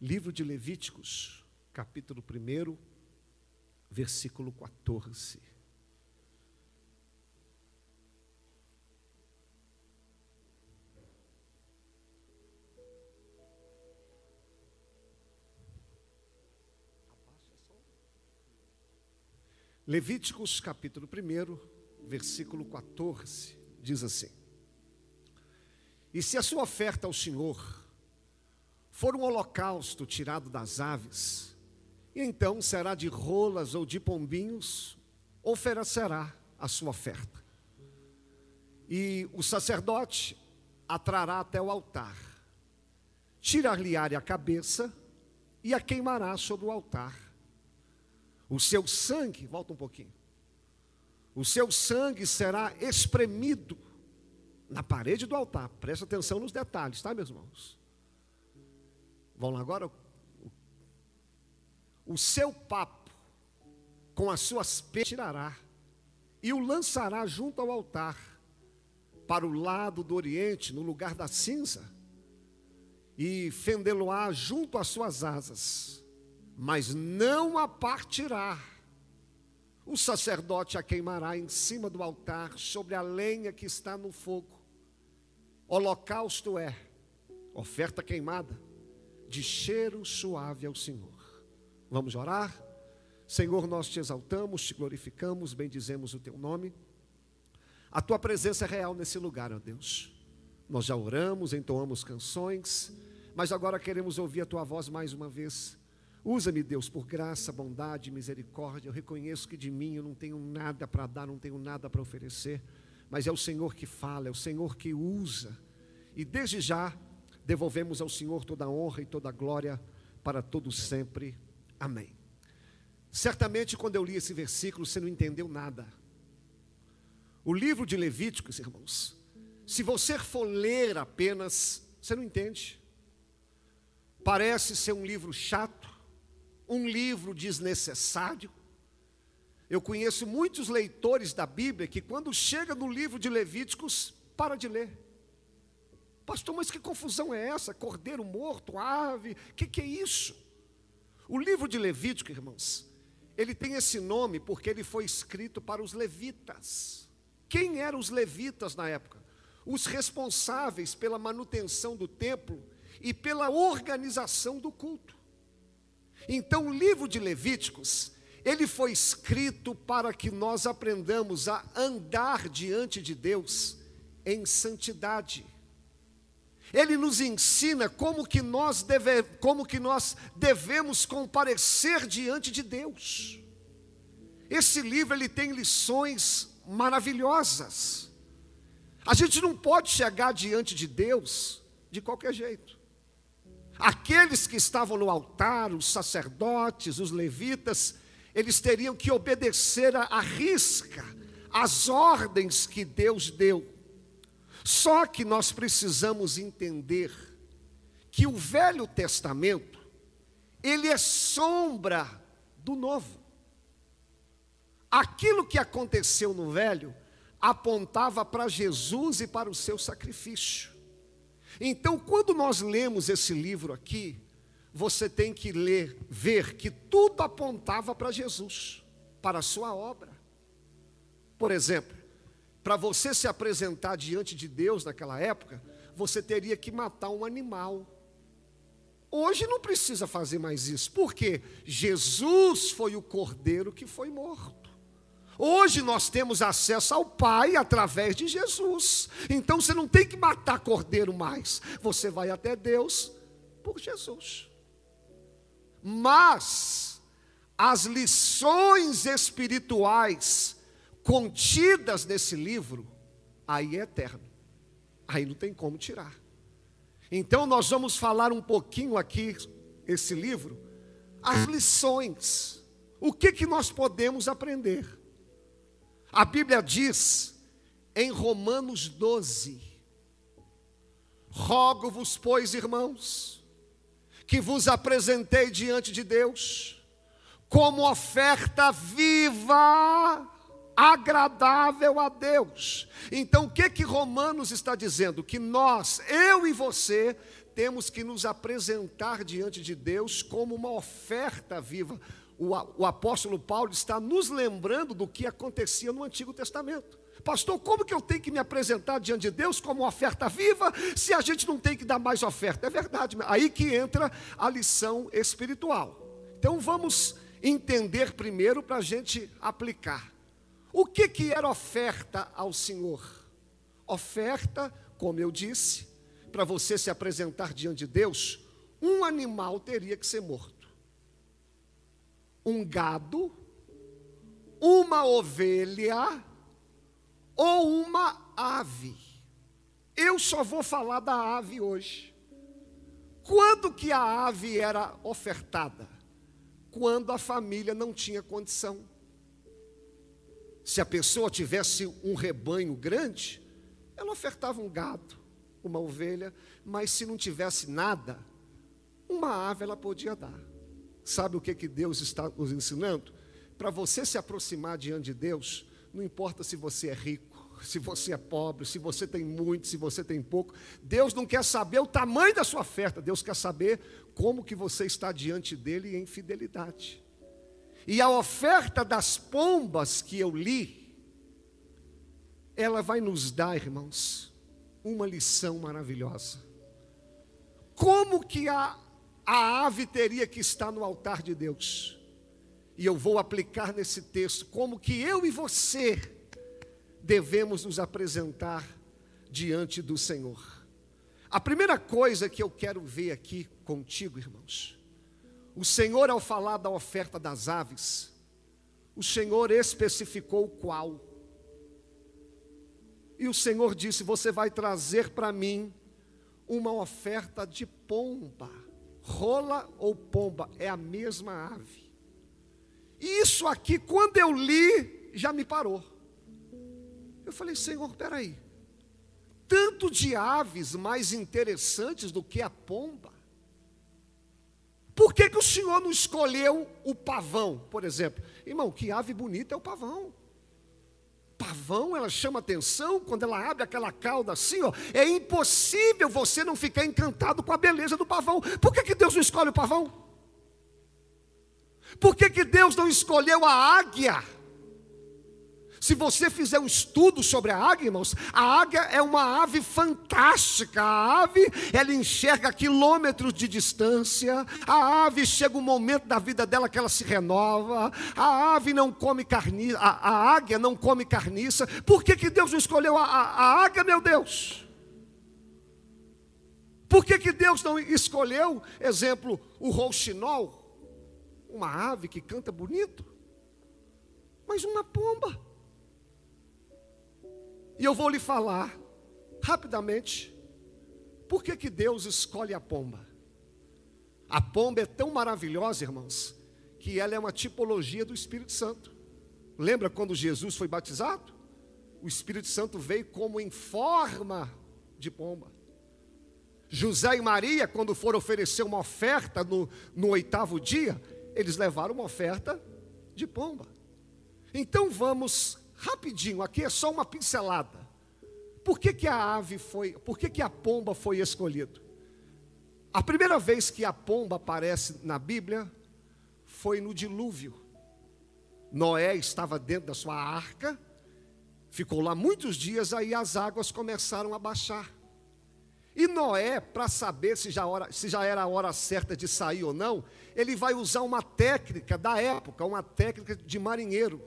Livro de Levíticos, capítulo 1, versículo 14. Levíticos capítulo 1, versículo 14, diz assim: E se a sua oferta ao Senhor for um holocausto tirado das aves, então será de rolas ou de pombinhos, oferecerá a sua oferta. E o sacerdote a trará até o altar, tirar-lhe a cabeça e a queimará sobre o altar o seu sangue, volta um pouquinho. O seu sangue será espremido na parede do altar. Presta atenção nos detalhes, tá, meus irmãos? Vamos lá agora. O seu papo com as suas peias tirará e o lançará junto ao altar, para o lado do oriente, no lugar da cinza, e fendê-lo-á junto às suas asas mas não a partirá. O sacerdote a queimará em cima do altar, sobre a lenha que está no fogo. Holocausto é oferta queimada, de cheiro suave ao Senhor. Vamos orar? Senhor, nós te exaltamos, te glorificamos, bendizemos o teu nome. A tua presença é real nesse lugar, ó Deus. Nós já oramos, entoamos canções, mas agora queremos ouvir a tua voz mais uma vez. Usa-me, Deus, por graça, bondade, misericórdia. Eu reconheço que de mim eu não tenho nada para dar, não tenho nada para oferecer, mas é o Senhor que fala, é o Senhor que usa. E desde já devolvemos ao Senhor toda a honra e toda a glória para todos sempre. Amém. Certamente, quando eu li esse versículo, você não entendeu nada. O livro de Levíticos, irmãos, se você for ler apenas, você não entende. Parece ser um livro chato, um livro desnecessário. Eu conheço muitos leitores da Bíblia que, quando chega no livro de Levíticos, para de ler. Pastor, mas que confusão é essa? Cordeiro morto, ave, o que, que é isso? O livro de Levítico, irmãos, ele tem esse nome porque ele foi escrito para os levitas. Quem eram os levitas na época? Os responsáveis pela manutenção do templo e pela organização do culto. Então, o livro de Levíticos, ele foi escrito para que nós aprendamos a andar diante de Deus em santidade. Ele nos ensina como que nós, deve, como que nós devemos comparecer diante de Deus. Esse livro ele tem lições maravilhosas. A gente não pode chegar diante de Deus de qualquer jeito. Aqueles que estavam no altar, os sacerdotes, os levitas, eles teriam que obedecer à risca as ordens que Deus deu. Só que nós precisamos entender que o Velho Testamento, ele é sombra do Novo. Aquilo que aconteceu no Velho apontava para Jesus e para o seu sacrifício. Então, quando nós lemos esse livro aqui, você tem que ler, ver que tudo apontava para Jesus, para a sua obra. Por exemplo, para você se apresentar diante de Deus naquela época, você teria que matar um animal. Hoje não precisa fazer mais isso, porque Jesus foi o cordeiro que foi morto. Hoje nós temos acesso ao Pai através de Jesus. Então você não tem que matar cordeiro mais. Você vai até Deus por Jesus. Mas as lições espirituais contidas nesse livro, aí é eterno. Aí não tem como tirar. Então nós vamos falar um pouquinho aqui esse livro, as lições. O que que nós podemos aprender? A Bíblia diz em Romanos 12: Rogo-vos, pois, irmãos, que vos apresentei diante de Deus, como oferta viva, agradável a Deus. Então, o que que Romanos está dizendo? Que nós, eu e você, temos que nos apresentar diante de Deus como uma oferta viva. O, o apóstolo Paulo está nos lembrando do que acontecia no Antigo Testamento. Pastor, como que eu tenho que me apresentar diante de Deus como oferta viva, se a gente não tem que dar mais oferta? É verdade, aí que entra a lição espiritual. Então vamos entender primeiro para a gente aplicar. O que, que era oferta ao Senhor? Oferta, como eu disse, para você se apresentar diante de Deus, um animal teria que ser morto. Um gado, uma ovelha ou uma ave. Eu só vou falar da ave hoje. Quando que a ave era ofertada? Quando a família não tinha condição. Se a pessoa tivesse um rebanho grande, ela ofertava um gado, uma ovelha, mas se não tivesse nada, uma ave ela podia dar. Sabe o que, que Deus está nos ensinando? Para você se aproximar diante de Deus, não importa se você é rico, se você é pobre, se você tem muito, se você tem pouco. Deus não quer saber o tamanho da sua oferta, Deus quer saber como que você está diante dele em fidelidade. E a oferta das pombas que eu li, ela vai nos dar, irmãos, uma lição maravilhosa. Como que a, a ave teria que estar no altar de Deus? E eu vou aplicar nesse texto como que eu e você devemos nos apresentar diante do Senhor. A primeira coisa que eu quero ver aqui contigo, irmãos, o Senhor, ao falar da oferta das aves, o Senhor especificou qual. E o Senhor disse: Você vai trazer para mim uma oferta de pomba. Rola ou pomba é a mesma ave. E isso aqui, quando eu li, já me parou. Eu falei, Senhor, peraí. Tanto de aves mais interessantes do que a pomba. Por que, que o Senhor não escolheu o pavão, por exemplo? Irmão, que ave bonita é o pavão. Pavão, ela chama atenção quando ela abre aquela cauda assim, ó. É impossível você não ficar encantado com a beleza do pavão. Por que, que Deus não escolhe o pavão? Por que, que Deus não escolheu a águia? Se você fizer um estudo sobre a águia, irmãos, a águia é uma ave fantástica. A ave, ela enxerga quilômetros de distância. A ave chega um momento da vida dela que ela se renova. A ave não come carniça, a, a águia não come carniça. Por que, que Deus não escolheu a, a, a águia, meu Deus? Por que, que Deus não escolheu, exemplo, o rouxinol? Uma ave que canta bonito, mas uma pomba. E eu vou lhe falar rapidamente por que, que Deus escolhe a pomba. A pomba é tão maravilhosa, irmãos, que ela é uma tipologia do Espírito Santo. Lembra quando Jesus foi batizado? O Espírito Santo veio como em forma de pomba. José e Maria, quando foram oferecer uma oferta no, no oitavo dia, eles levaram uma oferta de pomba. Então vamos rapidinho, aqui é só uma pincelada. Por que, que a ave foi, por que, que a pomba foi escolhida? A primeira vez que a pomba aparece na Bíblia foi no dilúvio. Noé estava dentro da sua arca, ficou lá muitos dias, aí as águas começaram a baixar. E Noé, para saber se já, hora, se já era a hora certa de sair ou não, ele vai usar uma técnica da época, uma técnica de marinheiro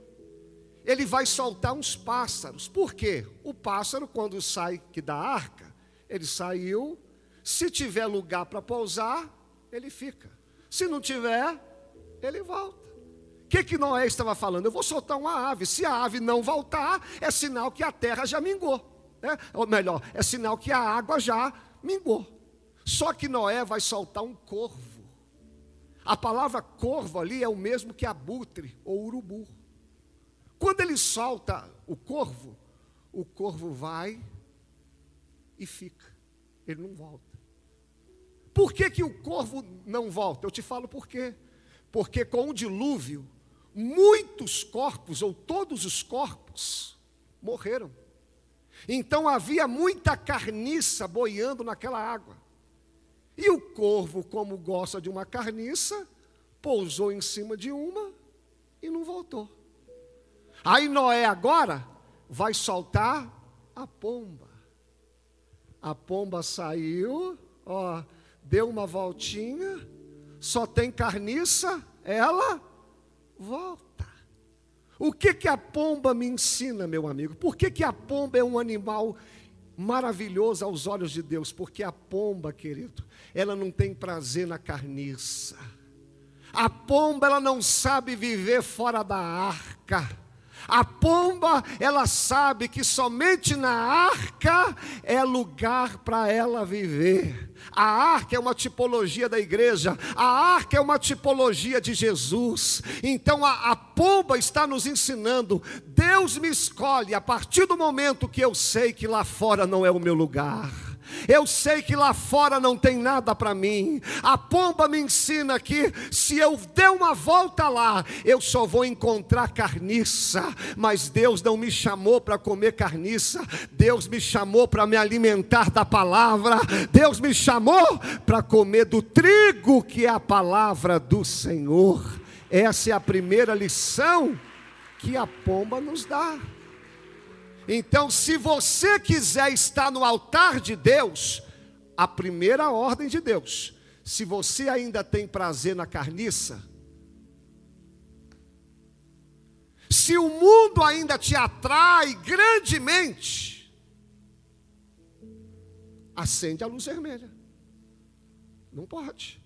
ele vai soltar uns pássaros. Por quê? O pássaro, quando sai que da arca, ele saiu. Se tiver lugar para pousar, ele fica. Se não tiver, ele volta. O que, que Noé estava falando? Eu vou soltar uma ave. Se a ave não voltar, é sinal que a terra já mingou. Né? Ou melhor, é sinal que a água já mingou. Só que Noé vai soltar um corvo. A palavra corvo ali é o mesmo que abutre ou urubu. Quando ele solta o corvo, o corvo vai e fica, ele não volta. Por que, que o corvo não volta? Eu te falo por quê. Porque com o dilúvio, muitos corpos, ou todos os corpos, morreram. Então havia muita carniça boiando naquela água. E o corvo, como gosta de uma carniça, pousou em cima de uma e não voltou. Aí Noé agora vai soltar a pomba. A pomba saiu, ó, deu uma voltinha, só tem carniça, ela volta. O que que a pomba me ensina, meu amigo? Por que que a pomba é um animal maravilhoso aos olhos de Deus? Porque a pomba, querido, ela não tem prazer na carniça. A pomba, ela não sabe viver fora da arca. A pomba, ela sabe que somente na arca é lugar para ela viver. A arca é uma tipologia da igreja, a arca é uma tipologia de Jesus. Então a, a pomba está nos ensinando: Deus me escolhe a partir do momento que eu sei que lá fora não é o meu lugar. Eu sei que lá fora não tem nada para mim. A pomba me ensina que se eu der uma volta lá, eu só vou encontrar carniça. Mas Deus não me chamou para comer carniça. Deus me chamou para me alimentar da palavra. Deus me chamou para comer do trigo que é a palavra do Senhor. Essa é a primeira lição que a pomba nos dá. Então, se você quiser estar no altar de Deus, a primeira ordem de Deus, se você ainda tem prazer na carniça, se o mundo ainda te atrai grandemente, acende a luz vermelha. Não pode.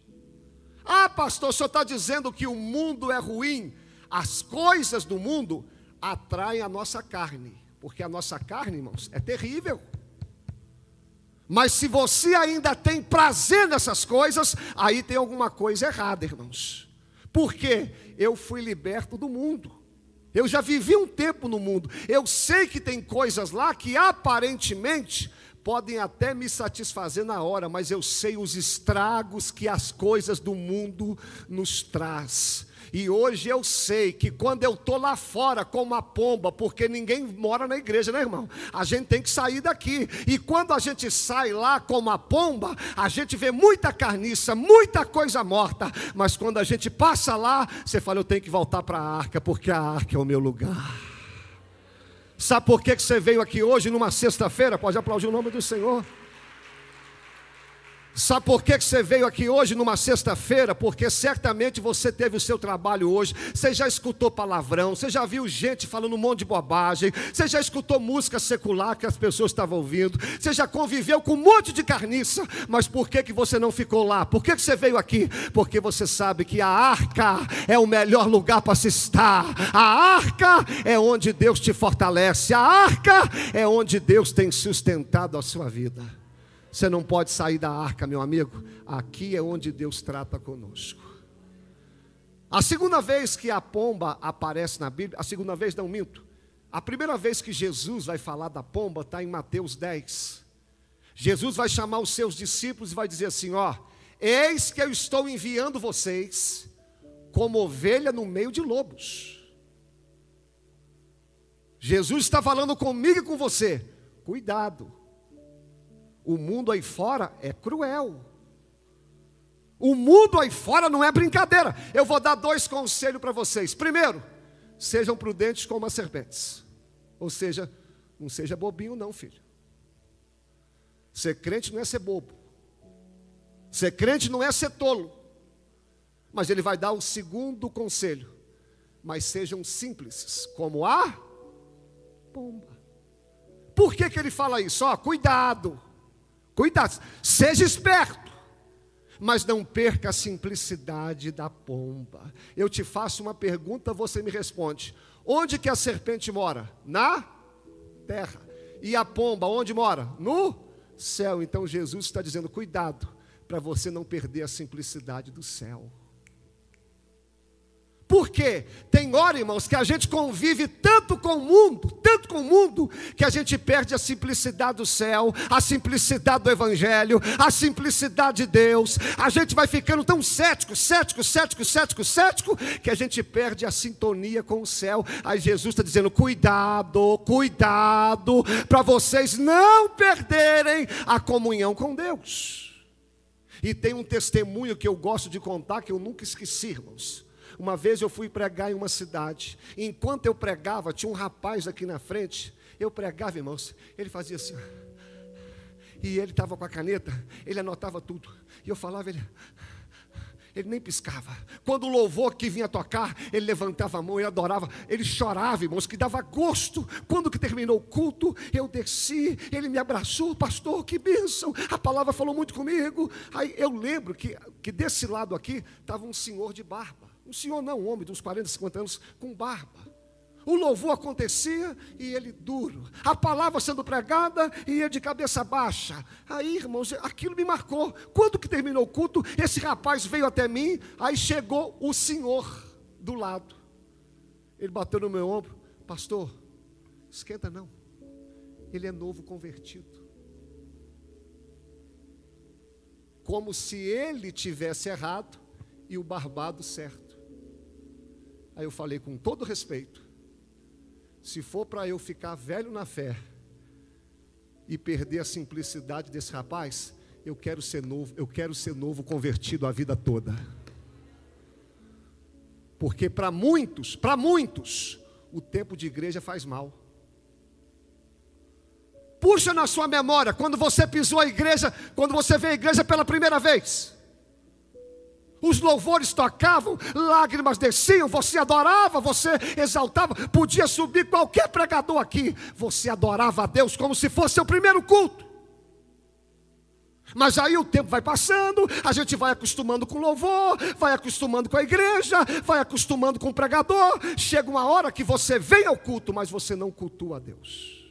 Ah, pastor, o senhor está dizendo que o mundo é ruim. As coisas do mundo atraem a nossa carne. Porque a nossa carne, irmãos, é terrível. Mas se você ainda tem prazer nessas coisas, aí tem alguma coisa errada, irmãos. Porque eu fui liberto do mundo. Eu já vivi um tempo no mundo. Eu sei que tem coisas lá que aparentemente podem até me satisfazer na hora, mas eu sei os estragos que as coisas do mundo nos traz. E hoje eu sei que quando eu estou lá fora como uma pomba, porque ninguém mora na igreja, né, irmão? A gente tem que sair daqui. E quando a gente sai lá como a pomba, a gente vê muita carniça, muita coisa morta. Mas quando a gente passa lá, você fala, eu tenho que voltar para a arca, porque a arca é o meu lugar. Sabe por que você veio aqui hoje, numa sexta-feira? Pode aplaudir o nome do Senhor. Sabe por que você veio aqui hoje numa sexta-feira? Porque certamente você teve o seu trabalho hoje, você já escutou palavrão, você já viu gente falando um monte de bobagem, você já escutou música secular que as pessoas estavam ouvindo, você já conviveu com um monte de carniça, mas por que, que você não ficou lá? Por que, que você veio aqui? Porque você sabe que a arca é o melhor lugar para se estar, a arca é onde Deus te fortalece, a arca é onde Deus tem sustentado a sua vida. Você não pode sair da arca, meu amigo. Aqui é onde Deus trata conosco. A segunda vez que a pomba aparece na Bíblia, a segunda vez não minto. A primeira vez que Jesus vai falar da pomba está em Mateus 10. Jesus vai chamar os seus discípulos e vai dizer assim: Ó, eis que eu estou enviando vocês como ovelha no meio de lobos. Jesus está falando comigo e com você. Cuidado, o mundo aí fora é cruel. O mundo aí fora não é brincadeira. Eu vou dar dois conselhos para vocês. Primeiro, sejam prudentes como as serpentes. Ou seja, não seja bobinho, não, filho. Ser crente não é ser bobo. Ser crente não é ser tolo. Mas ele vai dar o segundo conselho. Mas sejam simples, como a pomba. Por que, que ele fala isso? Ó, cuidado. Cuidado, seja esperto, mas não perca a simplicidade da pomba. Eu te faço uma pergunta, você me responde: onde que a serpente mora? Na terra. E a pomba, onde mora? No céu. Então Jesus está dizendo: cuidado, para você não perder a simplicidade do céu. Por quê? Tem hora, irmãos, que a gente convive tanto com o mundo, tanto com o mundo, que a gente perde a simplicidade do céu, a simplicidade do Evangelho, a simplicidade de Deus. A gente vai ficando tão cético, cético, cético, cético, cético, que a gente perde a sintonia com o céu. Aí Jesus está dizendo: cuidado, cuidado, para vocês não perderem a comunhão com Deus. E tem um testemunho que eu gosto de contar que eu nunca esqueci, irmãos. Uma vez eu fui pregar em uma cidade. E enquanto eu pregava, tinha um rapaz aqui na frente. Eu pregava, irmãos. Ele fazia assim. E ele estava com a caneta, ele anotava tudo. E eu falava, ele ele nem piscava. Quando o louvor que vinha tocar, ele levantava a mão, ele adorava, ele chorava, irmãos, que dava gosto. Quando que terminou o culto, eu desci, ele me abraçou, pastor, que bênção. A palavra falou muito comigo. Aí eu lembro que, que desse lado aqui estava um senhor de barba. Um senhor não, um homem de uns 40, 50 anos, com barba. O louvor acontecia e ele duro. A palavra sendo pregada e ele de cabeça baixa. Aí, irmãos, aquilo me marcou. Quando que terminou o culto, esse rapaz veio até mim, aí chegou o senhor do lado. Ele bateu no meu ombro, pastor, esquenta não. Ele é novo convertido. Como se ele tivesse errado e o barbado certo. Aí eu falei com todo respeito se for para eu ficar velho na fé e perder a simplicidade desse rapaz, eu quero ser novo, eu quero ser novo convertido a vida toda. Porque para muitos, para muitos, o tempo de igreja faz mal. Puxa na sua memória quando você pisou a igreja, quando você veio à igreja pela primeira vez os louvores tocavam, lágrimas desciam, você adorava, você exaltava, podia subir qualquer pregador aqui, você adorava a Deus como se fosse o primeiro culto. Mas aí o tempo vai passando, a gente vai acostumando com o louvor, vai acostumando com a igreja, vai acostumando com o pregador. Chega uma hora que você vem ao culto, mas você não cultua a Deus.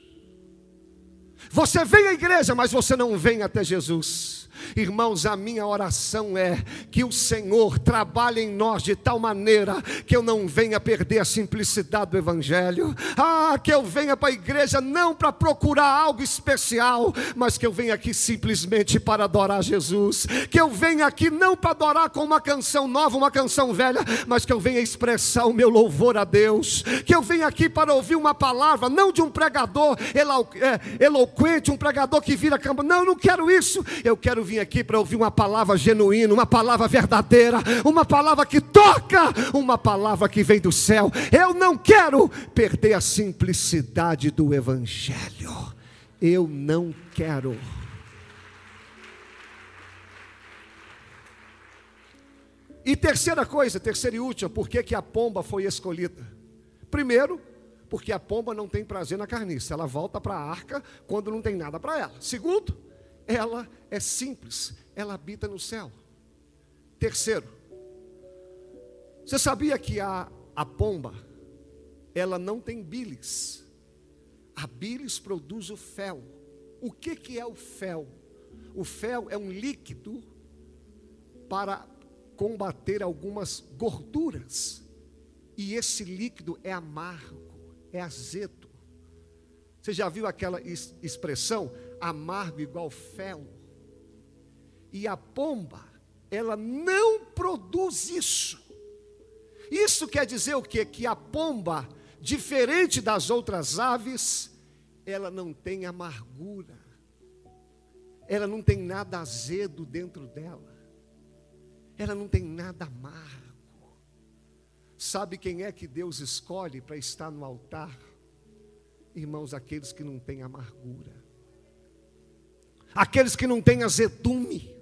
Você vem à igreja, mas você não vem até Jesus. Irmãos, a minha oração é que o Senhor trabalhe em nós de tal maneira que eu não venha perder a simplicidade do Evangelho. Ah, que eu venha para a igreja não para procurar algo especial, mas que eu venha aqui simplesmente para adorar Jesus. Que eu venha aqui não para adorar com uma canção nova, uma canção velha, mas que eu venha expressar o meu louvor a Deus. Que eu venha aqui para ouvir uma palavra, não de um pregador é, eloquente, um pregador que vira cama. Não, não quero isso. Eu quero vir aqui para ouvir uma palavra genuína, uma palavra verdadeira, uma palavra que toca, uma palavra que vem do céu. Eu não quero perder a simplicidade do Evangelho. Eu não quero. E terceira coisa, terceira e última, por que, que a pomba foi escolhida? Primeiro, porque a pomba não tem prazer na carniça, ela volta para a arca quando não tem nada para ela. Segundo, ela é simples, ela habita no céu. Terceiro, você sabia que a, a pomba, ela não tem bilis. A bilis produz o fel. O que, que é o fel? O fel é um líquido para combater algumas gorduras. E esse líquido é amargo, é azedo. Você já viu aquela expressão? amargo igual fel. E a pomba, ela não produz isso. Isso quer dizer o quê? Que a pomba, diferente das outras aves, ela não tem amargura. Ela não tem nada azedo dentro dela. Ela não tem nada amargo. Sabe quem é que Deus escolhe para estar no altar? Irmãos, aqueles que não têm amargura aqueles que não têm azedume.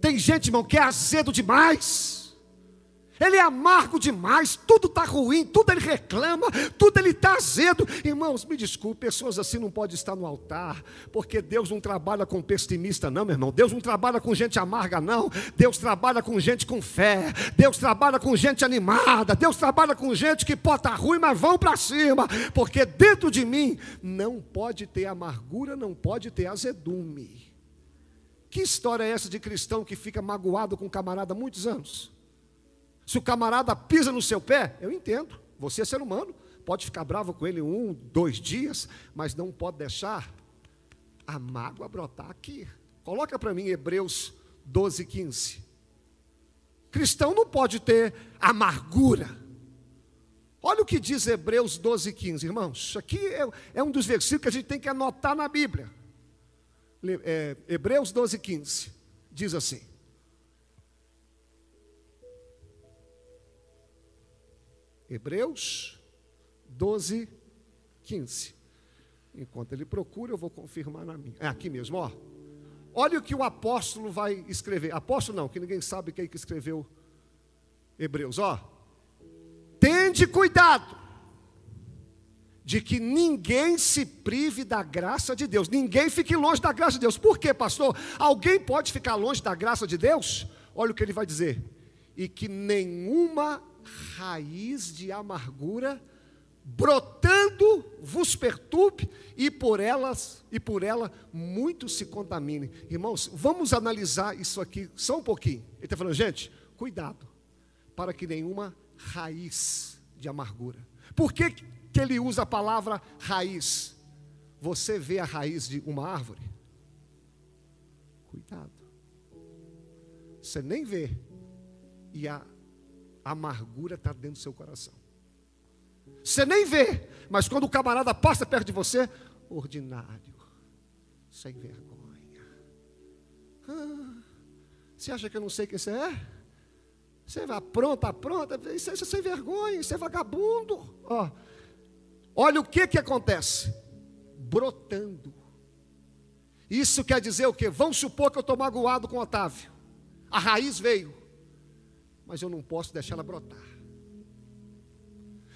Tem gente, irmão, que é azedo demais. Ele é amargo demais, tudo está ruim, tudo ele reclama, tudo ele está azedo. Irmãos, me desculpe, pessoas assim não podem estar no altar, porque Deus não trabalha com pessimista, não, meu irmão. Deus não trabalha com gente amarga, não. Deus trabalha com gente com fé. Deus trabalha com gente animada. Deus trabalha com gente que pode estar tá ruim, mas vão para cima, porque dentro de mim não pode ter amargura, não pode ter azedume. Que história é essa de cristão que fica magoado com um camarada há muitos anos? Se o camarada pisa no seu pé, eu entendo, você é ser humano, pode ficar bravo com ele um, dois dias, mas não pode deixar a mágoa brotar aqui. Coloca para mim Hebreus 12, 15. Cristão não pode ter amargura. Olha o que diz Hebreus 12, 15, irmãos. Isso aqui é, é um dos versículos que a gente tem que anotar na Bíblia. É, Hebreus 12, 15. diz assim: Hebreus 12, 15. Enquanto ele procura, eu vou confirmar na minha. É aqui mesmo, ó. Olha o que o apóstolo vai escrever. Apóstolo não, que ninguém sabe quem que escreveu Hebreus, ó. Tende cuidado de que ninguém se prive da graça de Deus. Ninguém fique longe da graça de Deus. Por quê, pastor? Alguém pode ficar longe da graça de Deus? Olha o que ele vai dizer. E que nenhuma raiz de amargura brotando vos perturbe e por elas e por ela muitos se contaminem. Irmãos, vamos analisar isso aqui só um pouquinho. Ele está falando, gente, cuidado para que nenhuma raiz de amargura. Por que, que ele usa a palavra raiz? Você vê a raiz de uma árvore? Cuidado. Você nem vê. E a amargura está dentro do seu coração. Você nem vê, mas quando o camarada passa perto de você, ordinário, sem vergonha. Ah, você acha que eu não sei quem você é? Você vai pronta, pronta, isso é sem vergonha, isso é vagabundo. Ó, olha o que que acontece: brotando. Isso quer dizer o quê? Vamos supor que eu estou magoado com Otávio. A raiz veio, mas eu não posso deixar ela brotar.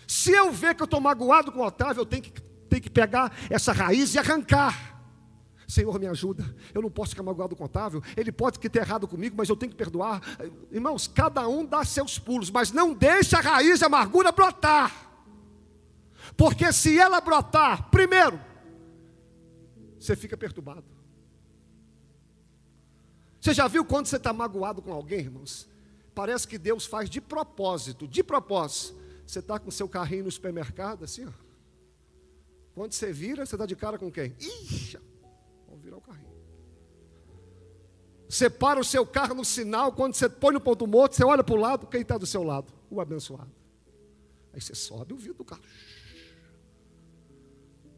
Se eu ver que eu estou magoado com o Otávio, eu tenho que, tenho que pegar essa raiz e arrancar. Senhor, me ajuda. Eu não posso ficar magoado com o Otávio. Ele pode ter errado comigo, mas eu tenho que perdoar. Irmãos, cada um dá seus pulos, mas não deixe a raiz de amargura brotar. Porque se ela brotar, primeiro, você fica perturbado. Você já viu quando você está magoado com alguém, irmãos? Parece que Deus faz de propósito, de propósito, você está com seu carrinho no supermercado, assim, ó. Quando você vira, você está de cara com quem? Ixi, vamos virar o carrinho. Você para o seu carro no sinal, quando você põe no ponto morto, você olha para o lado, quem está do seu lado? O abençoado. Aí você sobe o vidro do carro.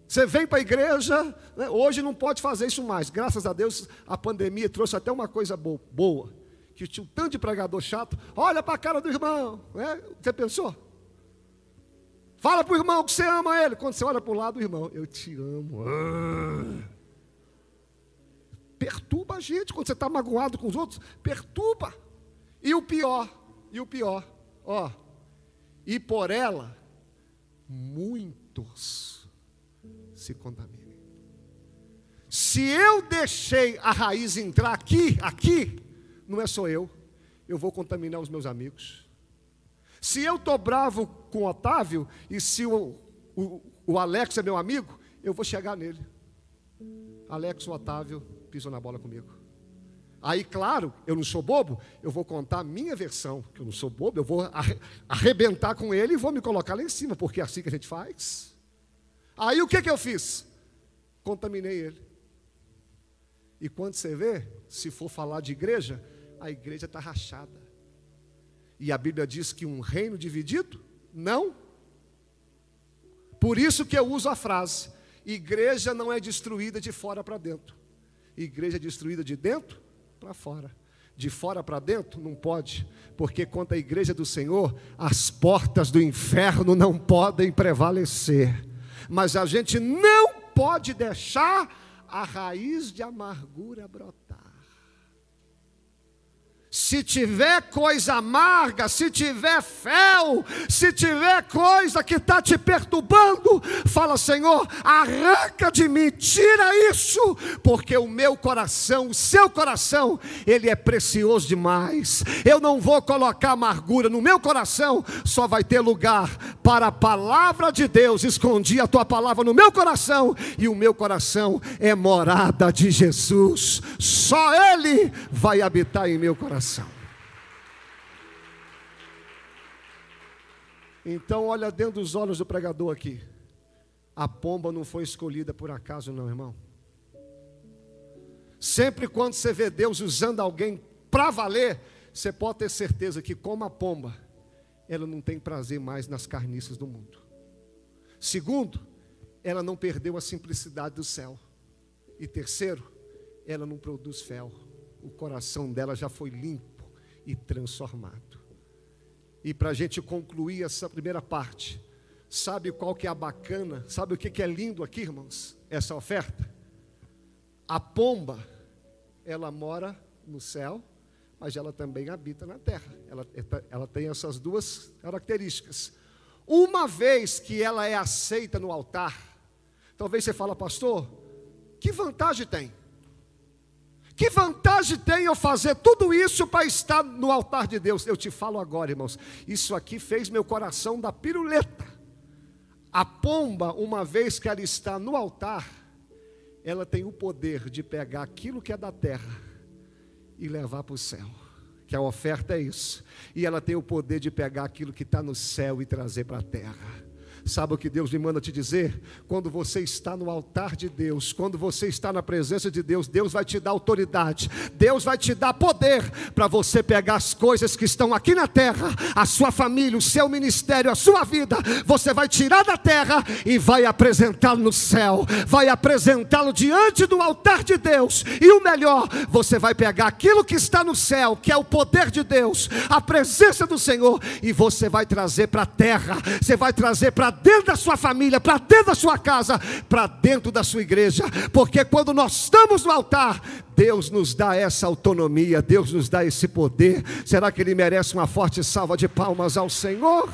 Você vem para a igreja, né? hoje não pode fazer isso mais. Graças a Deus, a pandemia trouxe até uma coisa boa. Que tinha um tanto de pregador chato. Olha para a cara do irmão. Né? Você pensou? Fala para o irmão que você ama ele. Quando você olha para o lado, irmão, eu te amo. Ah. Perturba a gente. Quando você está magoado com os outros, perturba. E o pior, e o pior, ó. E por ela, muitos se contaminam. Se eu deixei a raiz entrar aqui, aqui, não é só eu, eu vou contaminar os meus amigos se eu estou bravo com o Otávio, e se o, o, o Alex é meu amigo, eu vou chegar nele. Alex, o Otávio, pisou na bola comigo. Aí, claro, eu não sou bobo, eu vou contar a minha versão, que eu não sou bobo, eu vou arrebentar com ele e vou me colocar lá em cima, porque é assim que a gente faz. Aí o que, que eu fiz? Contaminei ele. E quando você vê, se for falar de igreja, a igreja está rachada. E a Bíblia diz que um reino dividido, não. Por isso que eu uso a frase: igreja não é destruída de fora para dentro. Igreja é destruída de dentro para fora. De fora para dentro não pode, porque quanto à igreja do Senhor, as portas do inferno não podem prevalecer. Mas a gente não pode deixar a raiz de amargura brotar. Se tiver coisa amarga, se tiver fel, se tiver coisa que está te perturbando, fala, Senhor, arranca de mim, tira isso, porque o meu coração, o seu coração, ele é precioso demais. Eu não vou colocar amargura no meu coração, só vai ter lugar para a palavra de Deus. Escondi a tua palavra no meu coração, e o meu coração é morada de Jesus. Só Ele vai habitar em meu coração coração. Então, olha dentro dos olhos do pregador aqui. A pomba não foi escolhida por acaso, não, irmão. Sempre quando você vê Deus usando alguém para valer, você pode ter certeza que, como a pomba, ela não tem prazer mais nas carniças do mundo. Segundo, ela não perdeu a simplicidade do céu. E terceiro, ela não produz fel. O coração dela já foi limpo e transformado. E para a gente concluir essa primeira parte, sabe qual que é a bacana? Sabe o que, que é lindo aqui, irmãos? Essa oferta? A pomba, ela mora no céu, mas ela também habita na terra. Ela, ela tem essas duas características. Uma vez que ela é aceita no altar, talvez você fala, pastor, que vantagem tem? Que vantagem tem eu fazer tudo isso para estar no altar de Deus? Eu te falo agora, irmãos, isso aqui fez meu coração da piruleta. A pomba, uma vez que ela está no altar, ela tem o poder de pegar aquilo que é da terra e levar para o céu. Que a oferta é isso. E ela tem o poder de pegar aquilo que está no céu e trazer para a terra. Sabe o que Deus me manda te dizer? Quando você está no altar de Deus, quando você está na presença de Deus, Deus vai te dar autoridade, Deus vai te dar poder para você pegar as coisas que estão aqui na terra, a sua família, o seu ministério, a sua vida, você vai tirar da terra e vai apresentá-lo no céu, vai apresentá-lo diante do altar de Deus, e o melhor, você vai pegar aquilo que está no céu, que é o poder de Deus, a presença do Senhor, e você vai trazer para a terra, você vai trazer para dentro da sua família, para dentro da sua casa, para dentro da sua igreja, porque quando nós estamos no altar, Deus nos dá essa autonomia, Deus nos dá esse poder. Será que Ele merece uma forte salva de palmas ao Senhor?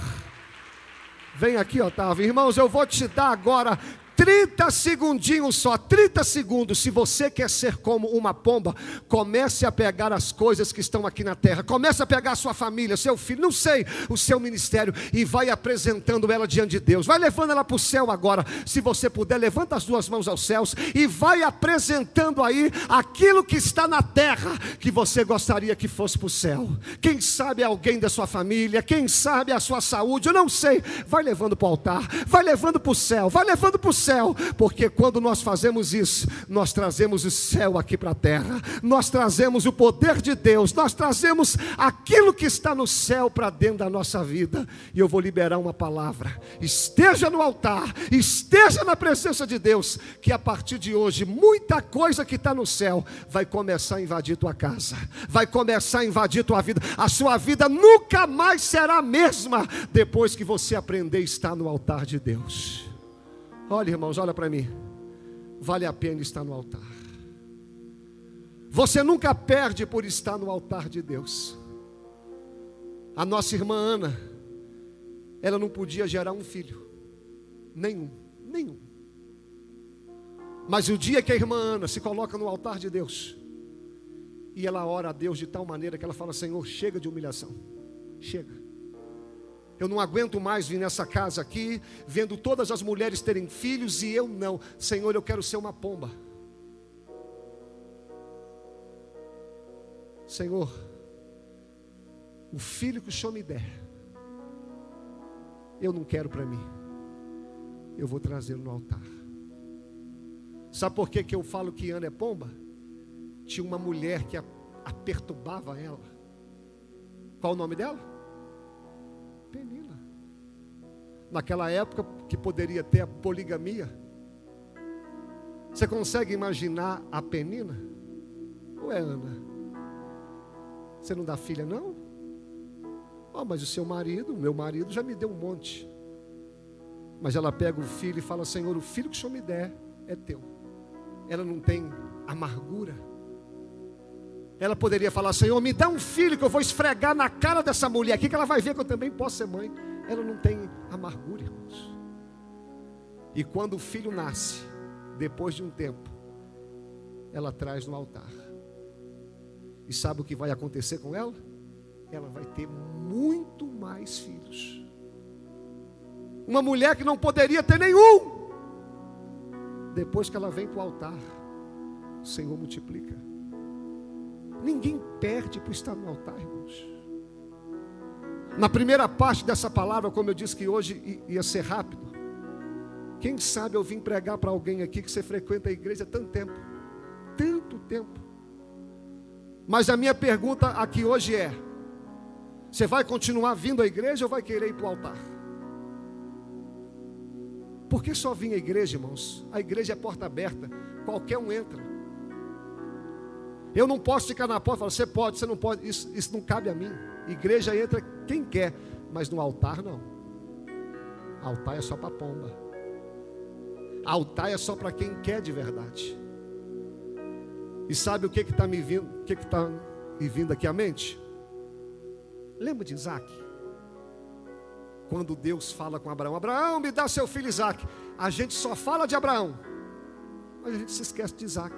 Vem aqui, Otávio. Irmãos, eu vou te dar agora 30 segundinhos só, 30 segundos. Se você quer ser como uma pomba, comece a pegar as coisas que estão aqui na terra. Comece a pegar a sua família, seu filho, não sei, o seu ministério e vai apresentando ela diante de Deus. Vai levando ela para o céu agora. Se você puder, levanta as duas mãos aos céus e vai apresentando aí aquilo que está na terra que você gostaria que fosse para o céu. Quem sabe alguém da sua família, quem sabe a sua saúde, eu não sei. Vai levando para o altar, vai levando para o céu, vai levando para o céu céu, porque quando nós fazemos isso, nós trazemos o céu aqui para a terra, nós trazemos o poder de Deus, nós trazemos aquilo que está no céu para dentro da nossa vida. E eu vou liberar uma palavra: esteja no altar, esteja na presença de Deus, que a partir de hoje, muita coisa que está no céu vai começar a invadir tua casa, vai começar a invadir tua vida, a sua vida nunca mais será a mesma depois que você aprender a estar no altar de Deus. Olha, irmãos, olha para mim. Vale a pena estar no altar. Você nunca perde por estar no altar de Deus. A nossa irmã Ana, ela não podia gerar um filho. Nenhum, nenhum. Mas o dia que a irmã Ana se coloca no altar de Deus, e ela ora a Deus de tal maneira que ela fala: Senhor, chega de humilhação, chega. Eu não aguento mais vir nessa casa aqui, vendo todas as mulheres terem filhos e eu não. Senhor, eu quero ser uma pomba. Senhor, o filho que o Senhor me der, eu não quero para mim. Eu vou trazê-lo no altar. Sabe por que, que eu falo que Ana é pomba? Tinha uma mulher que a, a perturbava ela. Qual o nome dela? Penina. Naquela época que poderia ter a poligamia. Você consegue imaginar a Penina? Ou é Ana? Você não dá filha, não? Oh, mas o seu marido, o meu marido já me deu um monte. Mas ela pega o filho e fala: Senhor, o filho que o Senhor me der é teu. Ela não tem amargura ela poderia falar: Senhor, me dá um filho que eu vou esfregar na cara dessa mulher aqui, que ela vai ver que eu também posso ser mãe. Ela não tem amargura, irmãos. E quando o filho nasce, depois de um tempo, ela traz no altar. E sabe o que vai acontecer com ela? Ela vai ter muito mais filhos. Uma mulher que não poderia ter nenhum. Depois que ela vem para o altar, o Senhor multiplica. Ninguém perde por estar no altar, irmãos. Na primeira parte dessa palavra, como eu disse que hoje ia ser rápido. Quem sabe eu vim pregar para alguém aqui que você frequenta a igreja há tanto tempo. Tanto tempo. Mas a minha pergunta aqui hoje é: você vai continuar vindo à igreja ou vai querer ir para o altar? Por que só vir à igreja, irmãos? A igreja é porta aberta, qualquer um entra. Eu não posso ficar na porta e falar, você pode, você não pode, isso, isso não cabe a mim. Igreja entra quem quer, mas no altar não. Altar é só para pomba. Altar é só para quem quer de verdade. E sabe o que está me vindo? O que está me vindo aqui à mente? Lembra de Isaac? Quando Deus fala com Abraão, Abraão, me dá seu filho Isaac. A gente só fala de Abraão, mas a gente se esquece de Isaac.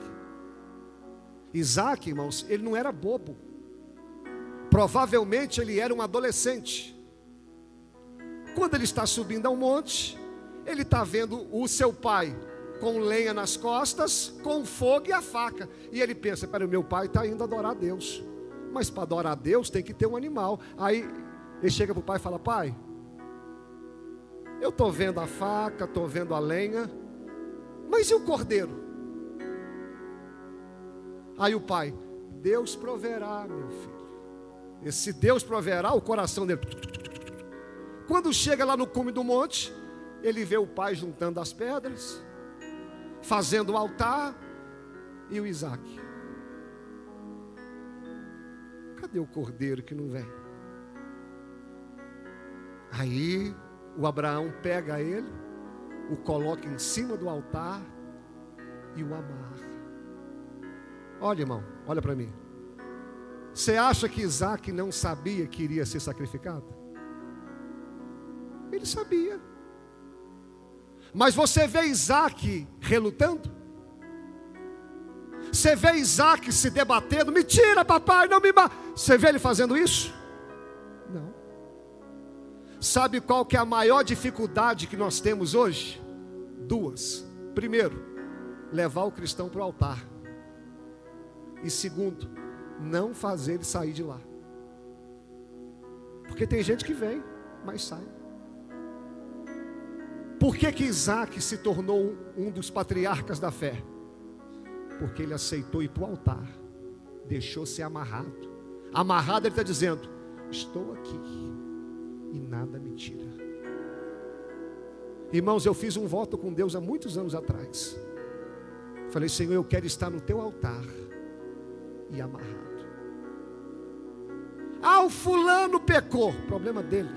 Isaac, irmãos, ele não era bobo. Provavelmente ele era um adolescente. Quando ele está subindo ao monte, ele está vendo o seu pai com lenha nas costas, com fogo e a faca. E ele pensa: para o meu pai está indo adorar a Deus. Mas para adorar a Deus tem que ter um animal. Aí ele chega para o pai e fala: Pai, eu estou vendo a faca, estou vendo a lenha, mas e o cordeiro? Aí o pai, Deus proverá, meu filho. Esse Deus proverá, o coração dele. Quando chega lá no cume do monte, ele vê o pai juntando as pedras, fazendo o altar e o Isaac. Cadê o cordeiro que não vem? Aí o Abraão pega ele, o coloca em cima do altar e o amarra. Olha, irmão, olha para mim. Você acha que Isaac não sabia que iria ser sacrificado? Ele sabia. Mas você vê Isaac relutando? Você vê Isaac se debatendo? Me tira, papai, não me mata. Você vê ele fazendo isso? Não. Sabe qual que é a maior dificuldade que nós temos hoje? Duas. Primeiro, levar o cristão para o altar. E segundo, não fazer ele sair de lá. Porque tem gente que vem, mas sai. Por que, que Isaac se tornou um dos patriarcas da fé? Porque ele aceitou ir para o altar, deixou ser amarrado. Amarrado, ele está dizendo: Estou aqui e nada me tira. Irmãos, eu fiz um voto com Deus há muitos anos atrás. Falei, Senhor, eu quero estar no teu altar e amarrado. Ah, o fulano pecou. Problema dele.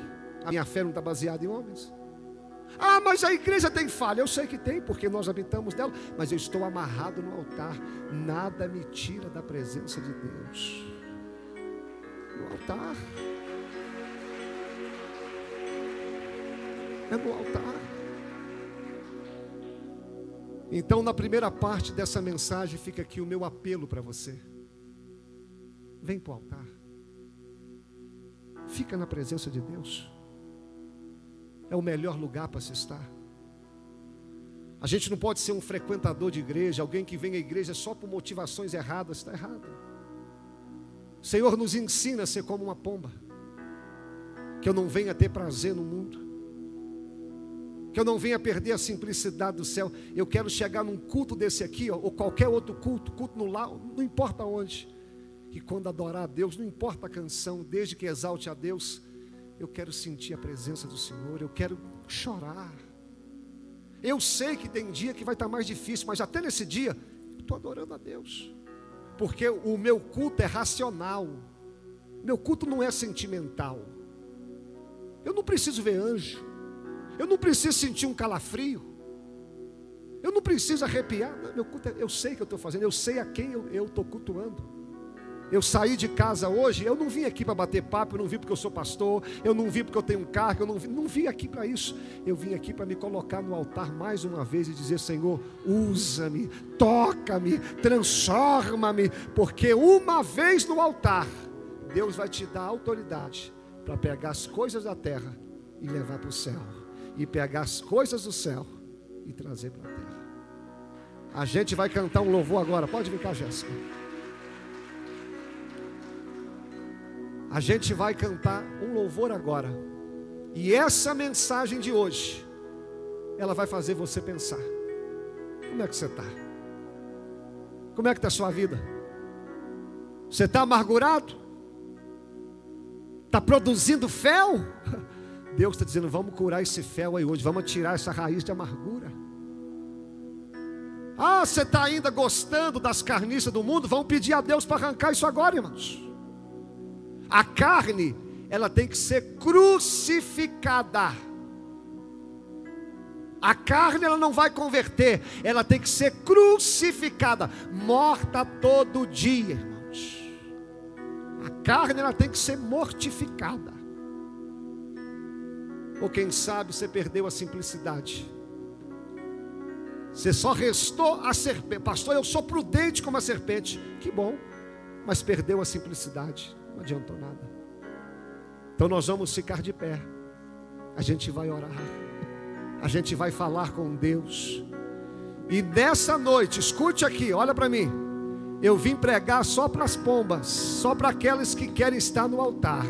A minha fé não está baseada em homens. Ah, mas a igreja tem falha. Eu sei que tem, porque nós habitamos dela. Mas eu estou amarrado no altar. Nada me tira da presença de Deus. No altar. É no altar. Então, na primeira parte dessa mensagem, fica aqui o meu apelo para você. Vem para o altar. Fica na presença de Deus. É o melhor lugar para se estar. A gente não pode ser um frequentador de igreja, alguém que vem à igreja só por motivações erradas, está errado. O Senhor nos ensina a ser como uma pomba. Que eu não venha ter prazer no mundo. Que eu não venha perder a simplicidade do céu. Eu quero chegar num culto desse aqui, ó, ou qualquer outro culto, culto no lar, não importa onde que quando adorar a Deus, não importa a canção, desde que exalte a Deus, eu quero sentir a presença do Senhor, eu quero chorar. Eu sei que tem dia que vai estar mais difícil, mas até nesse dia, estou adorando a Deus, porque o meu culto é racional, meu culto não é sentimental. Eu não preciso ver anjo, eu não preciso sentir um calafrio, eu não preciso arrepiar. Meu culto é, eu sei que eu estou fazendo, eu sei a quem eu estou cultuando. Eu saí de casa hoje, eu não vim aqui para bater papo, eu não vim porque eu sou pastor, eu não vim porque eu tenho um carro, eu não vim, não vim aqui para isso. Eu vim aqui para me colocar no altar mais uma vez e dizer: Senhor, usa-me, toca-me, transforma-me, porque uma vez no altar, Deus vai te dar autoridade para pegar as coisas da terra e levar para o céu, e pegar as coisas do céu e trazer para a terra. A gente vai cantar um louvor agora, pode vir cá, Jéssica. A gente vai cantar um louvor agora. E essa mensagem de hoje, ela vai fazer você pensar: como é que você está? Como é que está a sua vida? Você está amargurado? Está produzindo fel? Deus está dizendo: vamos curar esse fel aí hoje, vamos tirar essa raiz de amargura. Ah, você está ainda gostando das carniças do mundo? Vão pedir a Deus para arrancar isso agora, irmãos. A carne, ela tem que ser crucificada. A carne ela não vai converter, ela tem que ser crucificada, morta todo dia, irmãos. A carne ela tem que ser mortificada. Ou quem sabe você perdeu a simplicidade. Você só restou a serpente. Pastor, eu sou prudente como a serpente. Que bom. Mas perdeu a simplicidade. Não adiantou nada. Então nós vamos ficar de pé. A gente vai orar. A gente vai falar com Deus. E nessa noite, escute aqui, olha para mim. Eu vim pregar só para as pombas, só para aquelas que querem estar no altar.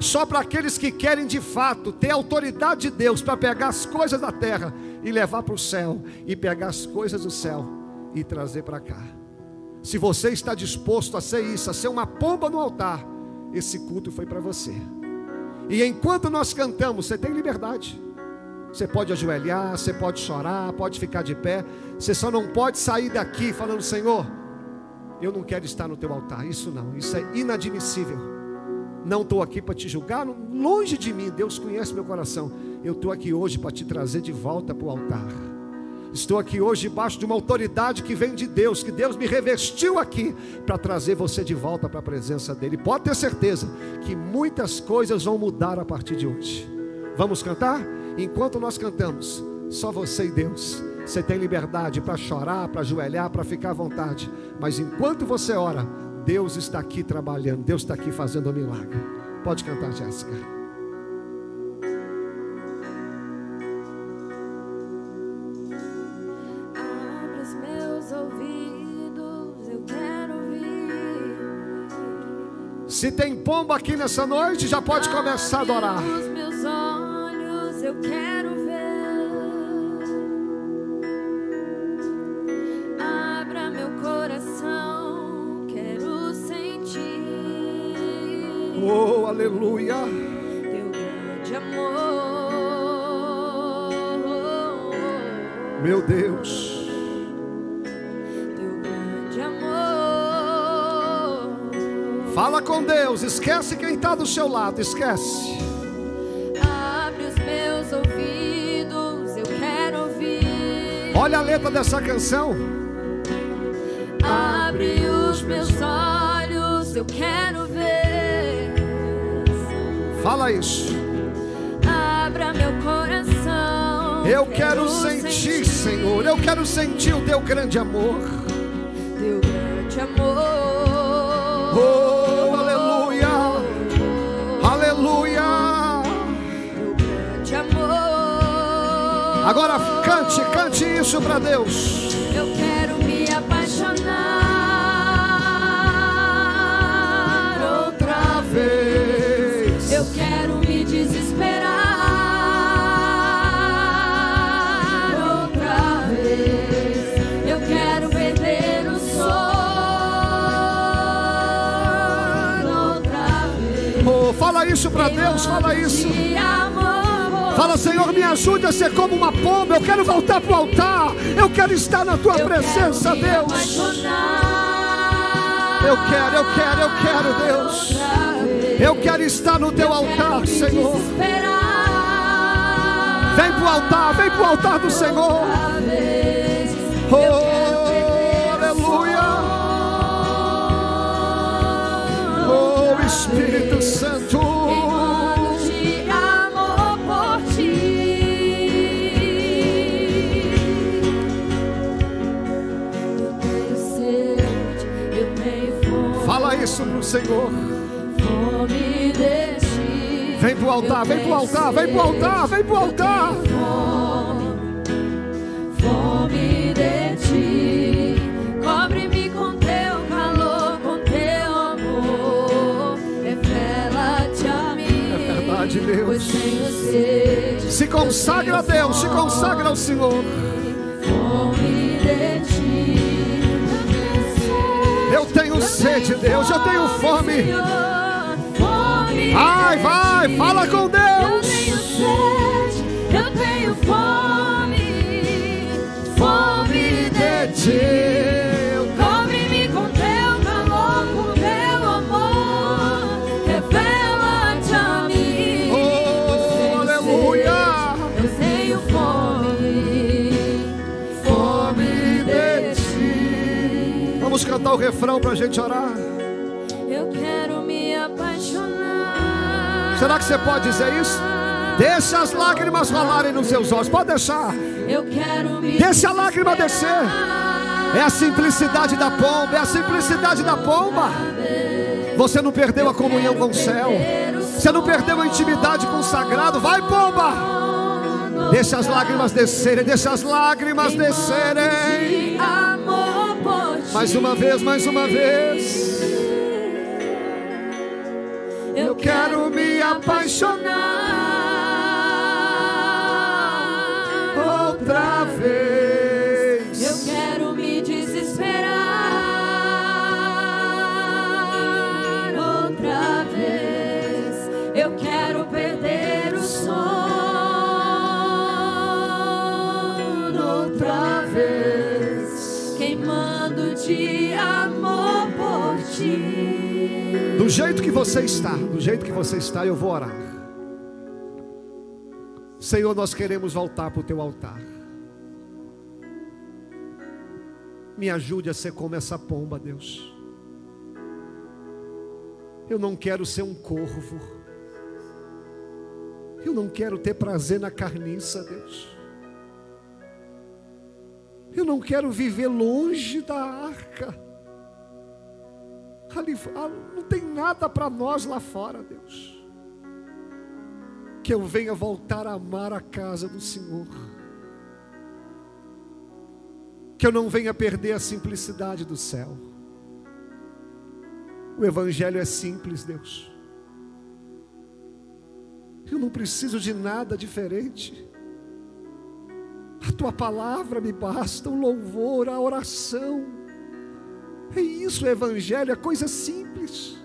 Só para aqueles que querem de fato ter autoridade de Deus para pegar as coisas da terra e levar para o céu, e pegar as coisas do céu e trazer para cá. Se você está disposto a ser isso, a ser uma pomba no altar, esse culto foi para você. E enquanto nós cantamos, você tem liberdade. Você pode ajoelhar, você pode chorar, pode ficar de pé. Você só não pode sair daqui falando: Senhor, eu não quero estar no teu altar. Isso não, isso é inadmissível. Não estou aqui para te julgar, longe de mim, Deus conhece meu coração. Eu estou aqui hoje para te trazer de volta para o altar. Estou aqui hoje debaixo de uma autoridade que vem de Deus, que Deus me revestiu aqui para trazer você de volta para a presença dEle. Pode ter certeza que muitas coisas vão mudar a partir de hoje. Vamos cantar? Enquanto nós cantamos, só você e Deus. Você tem liberdade para chorar, para ajoelhar, para ficar à vontade. Mas enquanto você ora, Deus está aqui trabalhando, Deus está aqui fazendo um milagre. Pode cantar, Jéssica. Se tem pomba aqui nessa noite, já pode começar a adorar. Os meus olhos, eu quero ver. Abra meu coração, quero sentir Oh, aleluia. teu grande amor. Meu Deus. Fala com Deus, esquece quem está do seu lado, esquece. Abre os meus ouvidos, eu quero ouvir. Olha a letra dessa canção. Abre os meus olhos, eu quero ver. Fala isso. Abra meu coração. Eu quero sentir, Senhor. Eu quero sentir o teu grande amor. Teu grande amor. Agora cante, cante isso para Deus. Eu quero me apaixonar outra vez. Eu quero me desesperar outra vez. Eu quero perder o sono outra vez. Oh, fala isso para Deus, fala isso. Fala, Senhor, me ajude a ser como uma pomba. Eu quero voltar para o altar. Eu quero estar na tua Eu presença, Deus. apaixonar Eu quero, eu quero, eu quero, Deus. Eu quero estar no teu altar, me Senhor. Vem para o altar, vem para o altar do Senhor. Oh, Eu aleluia. Oh, Espírito Santo. Senhor. Vem pro altar, vem pro altar, vem pro altar, vem pro altar. Fome, fome de ti. Cobre-me com teu calor, com teu amor. Revela-te a mim. É verdade, Deus. Se consagra a Deus, se consagra ao Senhor. Eu tenho sede, Deus, eu tenho fome. Vai, de vai, ti. fala com Eu Deus. tenho sede, eu tenho fome, fome pode cantar o refrão para a gente orar? Eu quero me apaixonar. Será que você pode dizer isso? Deixa as lágrimas rolarem nos seus olhos. Pode deixar. Eu quero me Deixa a lágrima descer. É a simplicidade da pomba. É a simplicidade da pomba. Você não perdeu a comunhão com o céu. Você não perdeu a intimidade com o sagrado. Vai, pomba. Deixa as lágrimas descerem. Deixa as lágrimas descerem. Mais uma vez, mais uma vez. Eu quero me apaixonar. Do jeito que você está, do jeito que você está, eu vou orar. Senhor, nós queremos voltar para o teu altar. Me ajude a ser como essa pomba, Deus. Eu não quero ser um corvo. Eu não quero ter prazer na carniça, Deus. Eu não quero viver longe da arca. Ali, ah, não tem nada para nós lá fora, Deus. Que eu venha voltar a amar a casa do Senhor. Que eu não venha perder a simplicidade do céu. O Evangelho é simples, Deus. Eu não preciso de nada diferente. A tua palavra me basta, o louvor, a oração. É isso, o Evangelho, é coisa simples.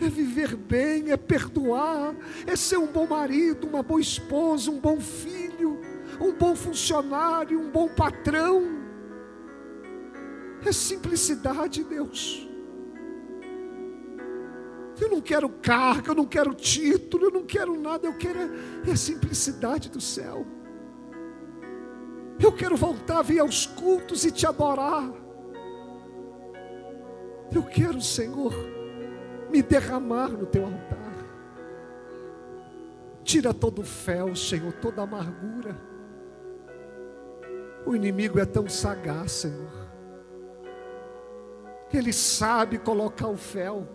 É viver bem, é perdoar, é ser um bom marido, uma boa esposa, um bom filho, um bom funcionário, um bom patrão. É simplicidade, Deus. Eu não quero carga, eu não quero título, eu não quero nada, eu quero é a simplicidade do céu. Eu quero voltar a vir aos cultos e te adorar. Eu quero, Senhor, me derramar no teu altar. Tira todo o fel, Senhor, toda a amargura. O inimigo é tão sagaz, Senhor. Ele sabe colocar o fel.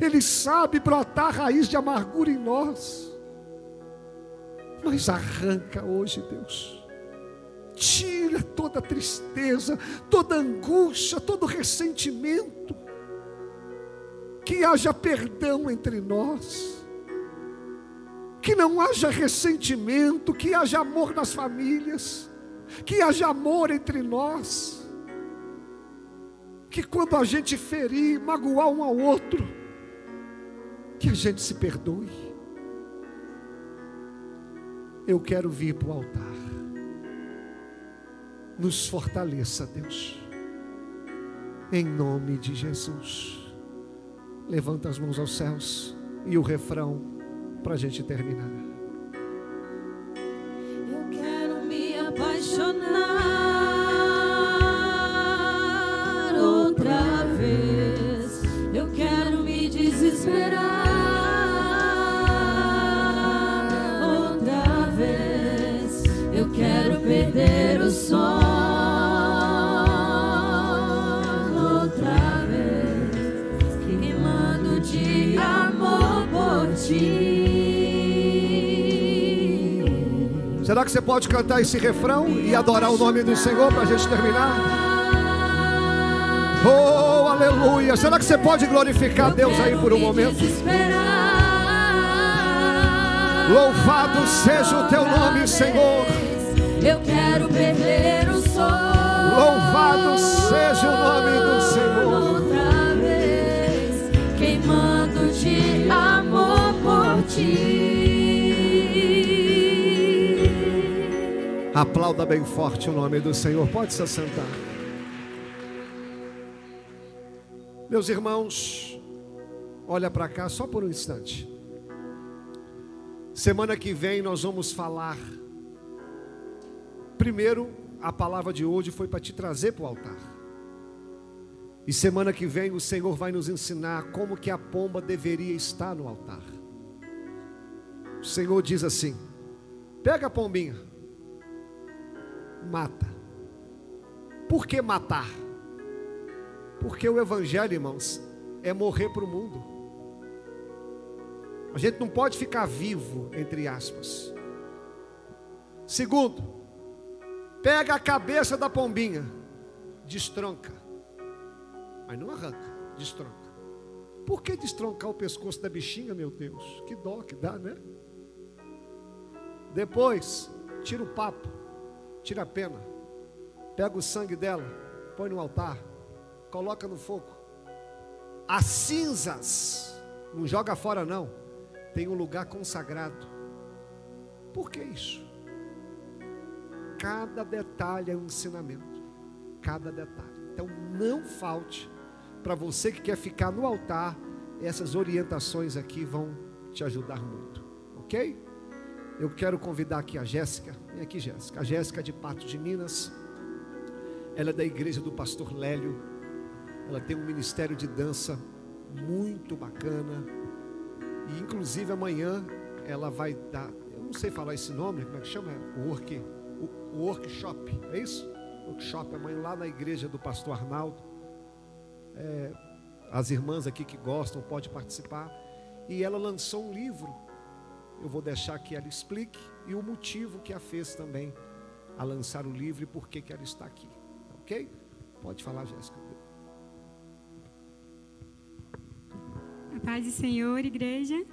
Ele sabe brotar raiz de amargura em nós. Mas arranca hoje, Deus. Tira toda tristeza, toda angústia, todo ressentimento. Que haja perdão entre nós. Que não haja ressentimento, que haja amor nas famílias. Que haja amor entre nós. Que quando a gente ferir, magoar um ao outro, que a gente se perdoe. Eu quero vir para o altar. Nos fortaleça, Deus. Em nome de Jesus. Levanta as mãos aos céus e o refrão para a gente terminar. Será que você pode cantar esse refrão e adorar o nome do Senhor para a gente terminar? Oh, aleluia! Será que você pode glorificar Deus aí por um momento? Louvado seja o teu nome, Senhor. Eu quero perder o sono. Louvado seja o nome do Senhor. Outra vez, queimando de amor por ti. Aplauda bem forte o nome do Senhor. Pode se assentar. Meus irmãos, olha para cá só por um instante. Semana que vem nós vamos falar primeiro a palavra de hoje foi para te trazer para o altar. E semana que vem o Senhor vai nos ensinar como que a pomba deveria estar no altar. O Senhor diz assim: pega a pombinha, mata. Por que matar? Porque o Evangelho, irmãos, é morrer para o mundo. A gente não pode ficar vivo, entre aspas. Segundo, pega a cabeça da pombinha, destronca. Mas não arranca, destronca. Por que destroncar o pescoço da bichinha, meu Deus? Que dó que dá, né? Depois, tira o papo, tira a pena, pega o sangue dela, põe no altar, coloca no fogo. As cinzas, não joga fora não, tem um lugar consagrado. Por que isso? Cada detalhe é um ensinamento, cada detalhe. Então não falte para você que quer ficar no altar, essas orientações aqui vão te ajudar muito, ok? Eu quero convidar aqui a Jéssica. Vem aqui, Jéssica. A Jéssica é de Pato de Minas. Ela é da igreja do pastor Lélio. Ela tem um ministério de dança muito bacana. E inclusive amanhã ela vai dar, eu não sei falar esse nome, como é que chama? O, work, workshop, é isso? Workshop amanhã lá na igreja do pastor Arnaldo. É, as irmãs aqui que gostam podem participar. E ela lançou um livro eu vou deixar que ela explique e o motivo que a fez também a lançar o livro e por que, que ela está aqui. Ok? Pode falar, Jéssica. A paz do Senhor, igreja.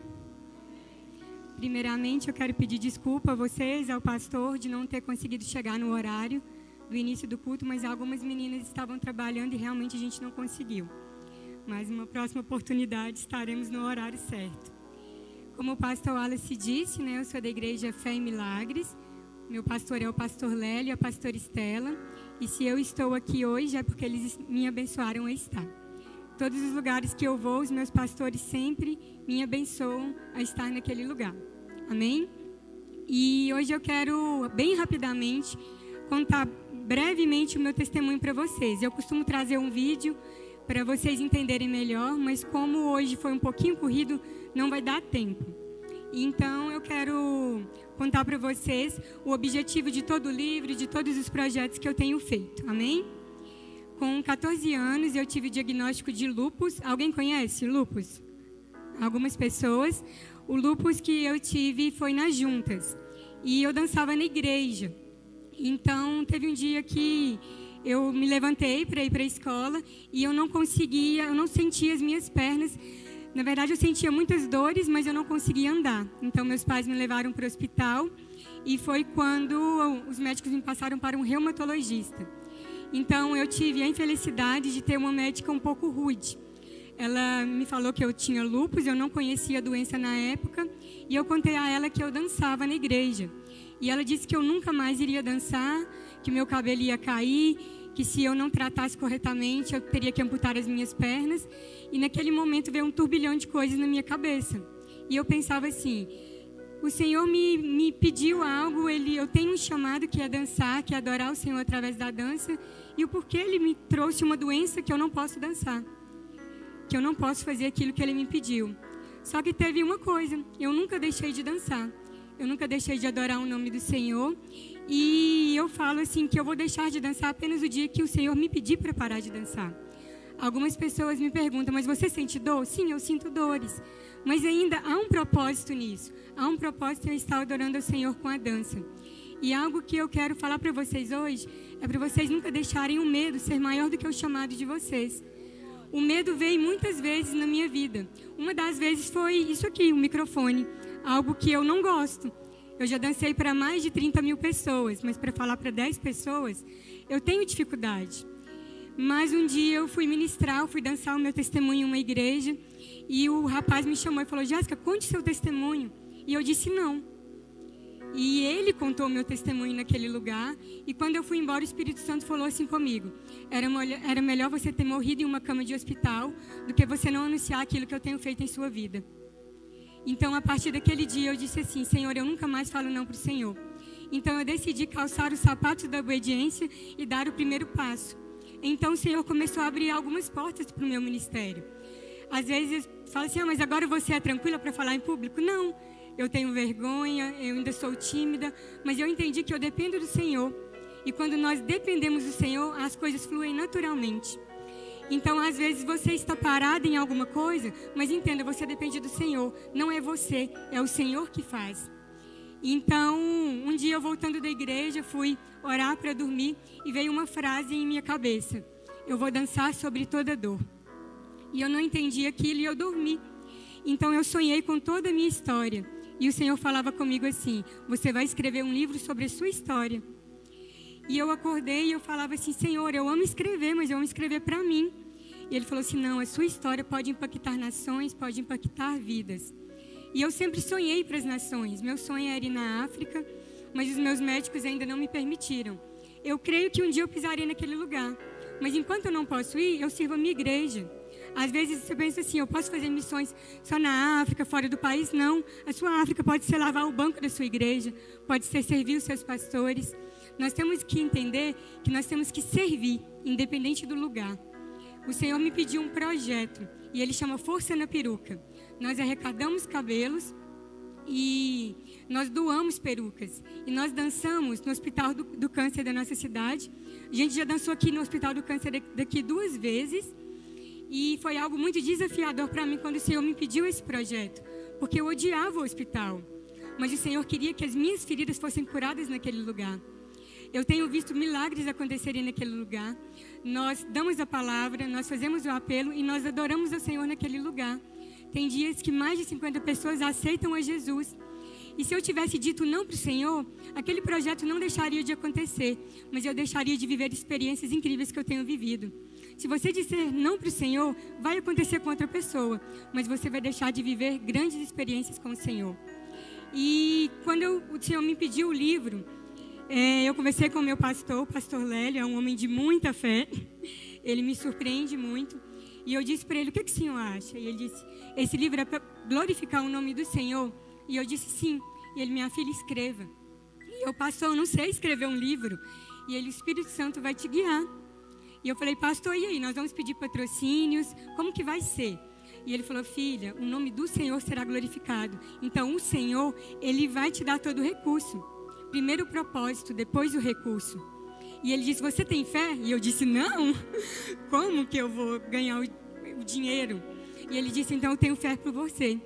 Primeiramente, eu quero pedir desculpa a vocês, ao pastor, de não ter conseguido chegar no horário do início do culto, mas algumas meninas estavam trabalhando e realmente a gente não conseguiu. Mas uma próxima oportunidade estaremos no horário certo. Como o pastor Wallace disse, né, eu sou da igreja Fé em Milagres. Meu pastor é o pastor Lélio e a pastora Estela. E se eu estou aqui hoje é porque eles me abençoaram a estar. Todos os lugares que eu vou, os meus pastores sempre me abençoam a estar naquele lugar. Amém? E hoje eu quero, bem rapidamente, contar brevemente o meu testemunho para vocês. Eu costumo trazer um vídeo para vocês entenderem melhor, mas como hoje foi um pouquinho corrido, não vai dar tempo. Então eu quero contar para vocês o objetivo de todo o livro, de todos os projetos que eu tenho feito. Amém? Com 14 anos eu tive diagnóstico de lupus. Alguém conhece lupus? Algumas pessoas. O lupus que eu tive foi nas juntas. E eu dançava na igreja. Então teve um dia que eu me levantei para ir para a escola e eu não conseguia, eu não sentia as minhas pernas na verdade, eu sentia muitas dores, mas eu não conseguia andar. Então, meus pais me levaram para o hospital e foi quando os médicos me passaram para um reumatologista. Então, eu tive a infelicidade de ter uma médica um pouco rude. Ela me falou que eu tinha lupus, eu não conhecia a doença na época, e eu contei a ela que eu dançava na igreja. E ela disse que eu nunca mais iria dançar, que meu cabelo ia cair, que se eu não tratasse corretamente, eu teria que amputar as minhas pernas. E naquele momento veio um turbilhão de coisas na minha cabeça. E eu pensava assim: o Senhor me, me pediu algo, ele, eu tenho um chamado que é dançar, que é adorar o Senhor através da dança. E o porquê ele me trouxe uma doença que eu não posso dançar, que eu não posso fazer aquilo que ele me pediu. Só que teve uma coisa: eu nunca deixei de dançar. Eu nunca deixei de adorar o nome do Senhor. E eu falo assim que eu vou deixar de dançar apenas o dia que o Senhor me pedir para parar de dançar. Algumas pessoas me perguntam, mas você sente dor? Sim, eu sinto dores. Mas ainda há um propósito nisso. Há um propósito em estar adorando ao Senhor com a dança. E algo que eu quero falar para vocês hoje é para vocês nunca deixarem o medo ser maior do que o chamado de vocês. O medo veio muitas vezes na minha vida. Uma das vezes foi isso aqui, o microfone. Algo que eu não gosto. Eu já dancei para mais de 30 mil pessoas, mas para falar para 10 pessoas, eu tenho dificuldade. Mas um dia eu fui ministrar, eu fui dançar o meu testemunho em uma igreja. E o rapaz me chamou e falou: Jéssica, conte seu testemunho. E eu disse: não. E ele contou o meu testemunho naquele lugar. E quando eu fui embora, o Espírito Santo falou assim comigo: era, era melhor você ter morrido em uma cama de hospital do que você não anunciar aquilo que eu tenho feito em sua vida. Então, a partir daquele dia, eu disse assim: Senhor, eu nunca mais falo não para o Senhor. Então eu decidi calçar os sapatos da obediência e dar o primeiro passo. Então o Senhor começou a abrir algumas portas para o meu ministério. Às vezes fala assim, ah, mas agora você é tranquila para falar em público? Não, eu tenho vergonha, eu ainda sou tímida, mas eu entendi que eu dependo do Senhor. E quando nós dependemos do Senhor, as coisas fluem naturalmente. Então, às vezes você está parado em alguma coisa, mas entenda, você depende do Senhor. Não é você, é o Senhor que faz. Então, um dia eu voltando da igreja, fui orar para dormir e veio uma frase em minha cabeça: Eu vou dançar sobre toda dor. E eu não entendi aquilo e eu dormi. Então eu sonhei com toda a minha história. E o Senhor falava comigo assim: Você vai escrever um livro sobre a sua história. E eu acordei e eu falava assim: Senhor, eu amo escrever, mas eu amo escrever para mim. E ele falou assim: não, a sua história pode impactar nações, pode impactar vidas. E eu sempre sonhei para as nações. Meu sonho era ir na África, mas os meus médicos ainda não me permitiram. Eu creio que um dia eu pisaria naquele lugar. Mas enquanto eu não posso ir, eu sirvo a minha igreja. Às vezes você pensa assim, eu posso fazer missões só na África, fora do país? Não. A sua África pode ser lavar o banco da sua igreja, pode ser servir os seus pastores. Nós temos que entender que nós temos que servir, independente do lugar o Senhor me pediu um projeto e ele chama Força na Peruca. Nós arrecadamos cabelos e nós doamos perucas. E nós dançamos no Hospital do, do Câncer da nossa cidade. A gente já dançou aqui no Hospital do Câncer daqui duas vezes. E foi algo muito desafiador para mim quando o Senhor me pediu esse projeto, porque eu odiava o hospital. Mas o Senhor queria que as minhas feridas fossem curadas naquele lugar. Eu tenho visto milagres acontecerem naquele lugar. Nós damos a palavra, nós fazemos o apelo e nós adoramos o Senhor naquele lugar. Tem dias que mais de 50 pessoas aceitam a Jesus. E se eu tivesse dito não para o Senhor, aquele projeto não deixaria de acontecer, mas eu deixaria de viver experiências incríveis que eu tenho vivido. Se você disser não para o Senhor, vai acontecer com outra pessoa, mas você vai deixar de viver grandes experiências com o Senhor. E quando eu, o Senhor me pediu o livro, é, eu conversei com o meu pastor, o pastor Lélio, é um homem de muita fé. Ele me surpreende muito. E eu disse para ele: O que, que o senhor acha? E ele disse: Esse livro é para glorificar o nome do Senhor. E eu disse: Sim. E ele: Minha filha, escreva. E eu, pastor, eu não sei escrever um livro. E ele: O Espírito Santo vai te guiar. E eu falei: Pastor, e aí? Nós vamos pedir patrocínios? Como que vai ser? E ele falou: Filha, o nome do Senhor será glorificado. Então, o Senhor, ele vai te dar todo o recurso. Primeiro o propósito, depois o recurso. E ele disse: Você tem fé? E eu disse: Não. Como que eu vou ganhar o, dinheiro? E ele disse: Então eu tenho fé por você.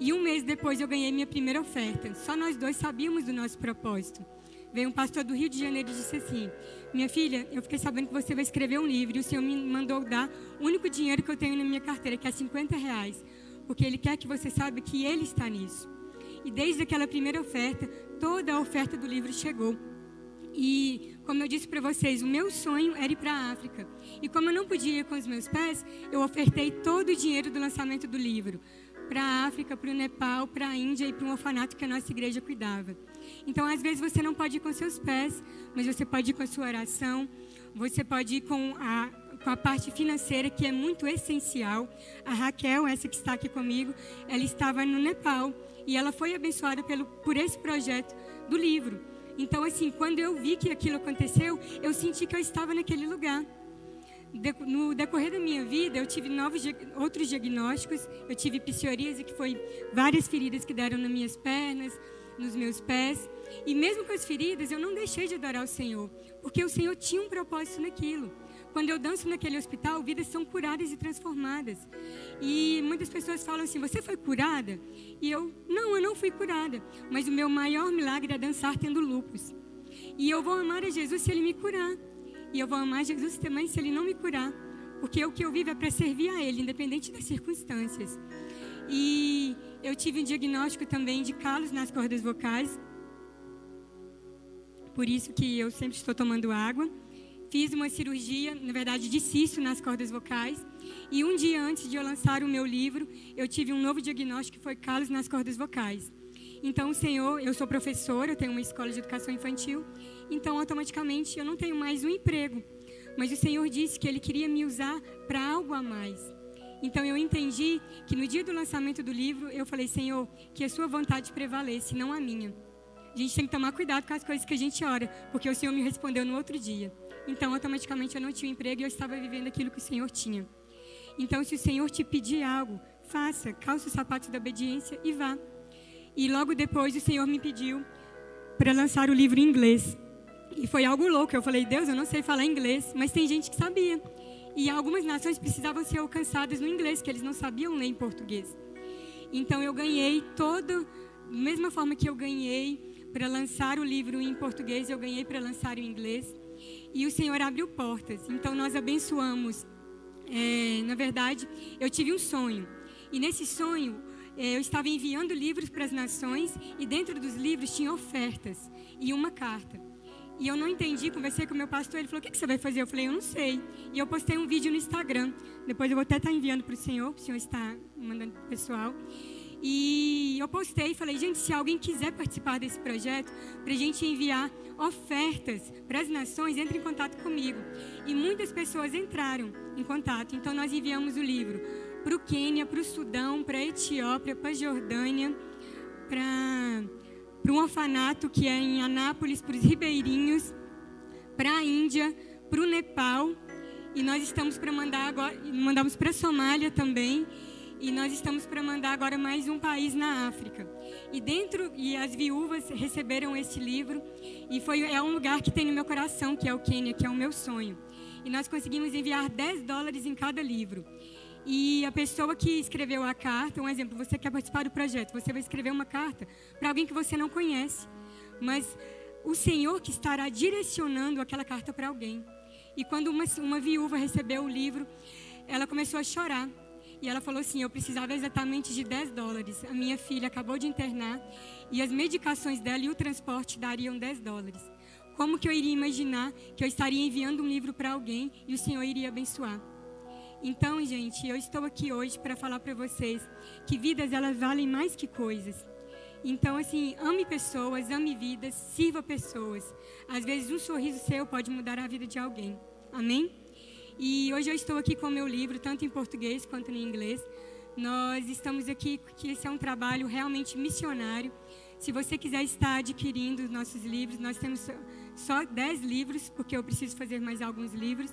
E um mês depois eu ganhei minha primeira oferta. Só nós dois sabíamos do nosso propósito. Veio um pastor do Rio de Janeiro e disse assim: Minha filha, eu fiquei sabendo que você vai escrever um livro e o Senhor me mandou dar o único dinheiro que eu tenho na minha carteira, que é 50 reais. Porque Ele quer que você saiba que Ele está nisso. E desde aquela primeira oferta, toda a oferta do livro chegou. E, como eu disse para vocês, o meu sonho era ir para a África. E como eu não podia ir com os meus pés, eu ofertei todo o dinheiro do lançamento do livro para a África, para o Nepal, para a Índia e para um orfanato que a nossa igreja cuidava. Então, às vezes, você não pode ir com seus pés, mas você pode ir com a sua oração, você pode ir com a, com a parte financeira, que é muito essencial. A Raquel, essa que está aqui comigo, ela estava no Nepal e ela foi abençoada pelo, por esse projeto do livro. Então, assim, quando eu vi que aquilo aconteceu, eu senti que eu estava naquele lugar. De, no decorrer da minha vida, eu tive novos, outros diagnósticos. Eu tive psoríase, que foi várias feridas que deram nas minhas pernas, nos meus pés. E mesmo com as feridas, eu não deixei de adorar o Senhor, porque o Senhor tinha um propósito naquilo. Quando eu danço naquele hospital, vidas são curadas e transformadas. E muitas pessoas falam assim: Você foi curada? E eu, não, eu não fui curada. Mas o meu maior milagre é dançar tendo lupus. E eu vou amar a Jesus se ele me curar. E eu vou amar Jesus também se ele não me curar. Porque o que eu vivo é para servir a ele, independente das circunstâncias. E eu tive um diagnóstico também de calos nas cordas vocais. Por isso que eu sempre estou tomando água. Fiz uma cirurgia, na verdade, de cisto nas cordas vocais. E um dia antes de eu lançar o meu livro, eu tive um novo diagnóstico que foi calos nas cordas vocais. Então, o Senhor, eu sou professora, eu tenho uma escola de educação infantil, então automaticamente eu não tenho mais um emprego. Mas o Senhor disse que Ele queria me usar para algo a mais. Então eu entendi que no dia do lançamento do livro, eu falei, Senhor, que a sua vontade prevaleça, não a minha. a gente tem que tomar cuidado com as coisas que a gente ora, porque o Senhor me respondeu no outro dia. Então, automaticamente eu não tinha emprego e eu estava vivendo aquilo que o Senhor tinha. Então, se o Senhor te pedir algo, faça, calça os sapatos da obediência e vá. E logo depois o Senhor me pediu para lançar o livro em inglês. E foi algo louco. Eu falei, Deus, eu não sei falar inglês, mas tem gente que sabia. E algumas nações precisavam ser alcançadas no inglês, que eles não sabiam ler em português. Então eu ganhei todo, mesma forma que eu ganhei para lançar o livro em português, eu ganhei para lançar em inglês. E o Senhor abriu portas. Então nós abençoamos. É, na verdade, eu tive um sonho. E nesse sonho, é, eu estava enviando livros para as nações e dentro dos livros tinha ofertas e uma carta. E eu não entendi, conversei com meu pastor, ele falou: O que você vai fazer? Eu falei: Eu não sei. E eu postei um vídeo no Instagram. Depois eu vou até estar enviando para o senhor, o senhor está mandando para o pessoal. E eu postei e falei: Gente, se alguém quiser participar desse projeto, para a gente enviar ofertas para as nações, entre em contato comigo. E muitas pessoas entraram em contato. Então nós enviamos o livro para o Quênia, para o Sudão, para a Etiópia, para a Jordânia, para um orfanato que é em Anápolis, para os ribeirinhos, para a Índia, para o Nepal. E nós estamos para mandar agora, mandamos para a Somália também. E nós estamos para mandar agora mais um país na África. E dentro e as viúvas receberam este livro e foi é um lugar que tem no meu coração, que é o Quênia, que é o meu sonho. E nós conseguimos enviar 10 dólares em cada livro. E a pessoa que escreveu a carta, um exemplo, você quer participar do projeto, você vai escrever uma carta para alguém que você não conhece, mas o Senhor que estará direcionando aquela carta para alguém. E quando uma, uma viúva recebeu o livro, ela começou a chorar. E ela falou assim: Eu precisava exatamente de 10 dólares. A minha filha acabou de internar e as medicações dela e o transporte dariam 10 dólares. Como que eu iria imaginar que eu estaria enviando um livro para alguém e o Senhor iria abençoar? Então, gente, eu estou aqui hoje para falar para vocês que vidas elas valem mais que coisas. Então, assim, ame pessoas, ame vidas, sirva pessoas. Às vezes, um sorriso seu pode mudar a vida de alguém. Amém? E hoje eu estou aqui com o meu livro, tanto em português quanto em inglês. Nós estamos aqui porque esse é um trabalho realmente missionário. Se você quiser estar adquirindo os nossos livros, nós temos só 10 livros, porque eu preciso fazer mais alguns livros.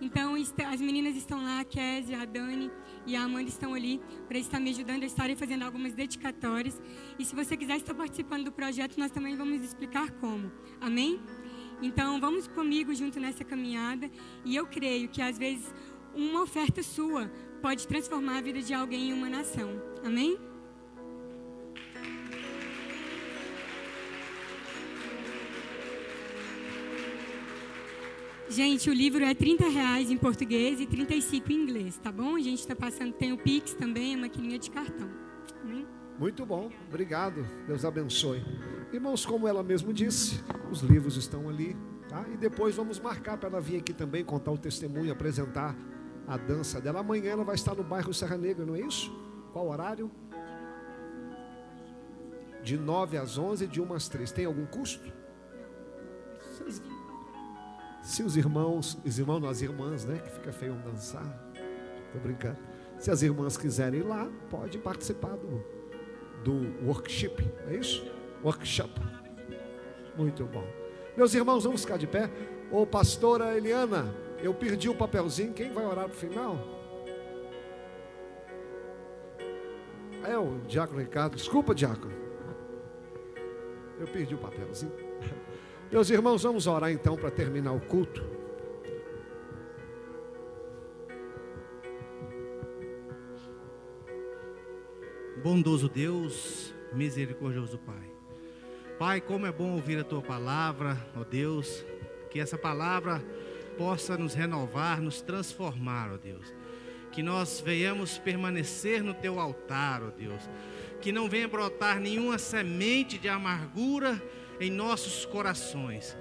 Então, as meninas estão lá, a Kézia, a Dani e a Amanda estão ali para estar me ajudando. Eu estarei fazendo algumas dedicatórias. E se você quiser estar participando do projeto, nós também vamos explicar como. Amém? Então, vamos comigo junto nessa caminhada. E eu creio que, às vezes, uma oferta sua pode transformar a vida de alguém em uma nação. Amém? Gente, o livro é 30 reais em português e 35 em inglês, tá bom? A gente está passando, tem o Pix também, a maquininha de cartão. Amém? Muito bom, obrigado. Deus abençoe. Irmãos, como ela mesmo disse, os livros estão ali, tá? E depois vamos marcar para ela vir aqui também contar o testemunho, apresentar a dança dela. Amanhã ela vai estar no bairro Serra Negra, não é isso? Qual horário? De 9 às 11, de 1 às 3. Tem algum custo? Se os irmãos, os irmãos, as irmãs, né? Que fica feio dançar. Tô brincando. Se as irmãs quiserem ir lá, pode participar do, do workshop, é isso? Workshop. Muito bom. Meus irmãos, vamos ficar de pé. Ô pastora Eliana, eu perdi o papelzinho. Quem vai orar para o final? É o Diácono Ricardo. Desculpa, Diácono. Eu perdi o papelzinho. Meus irmãos, vamos orar então para terminar o culto. Bondoso Deus, misericordioso Pai. Pai, como é bom ouvir a tua palavra, ó Deus, que essa palavra possa nos renovar, nos transformar, ó Deus. Que nós venhamos permanecer no teu altar, ó Deus. Que não venha brotar nenhuma semente de amargura em nossos corações.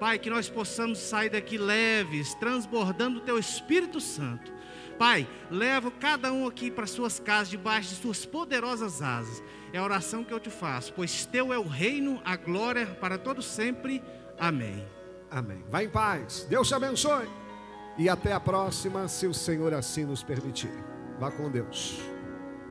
Pai, que nós possamos sair daqui leves, transbordando o Teu Espírito Santo. Pai, leva cada um aqui para suas casas, debaixo de suas poderosas asas. É a oração que eu te faço, pois Teu é o reino, a glória para todos sempre. Amém. Amém. Vá em paz. Deus te abençoe. E até a próxima, se o Senhor assim nos permitir. Vá com Deus.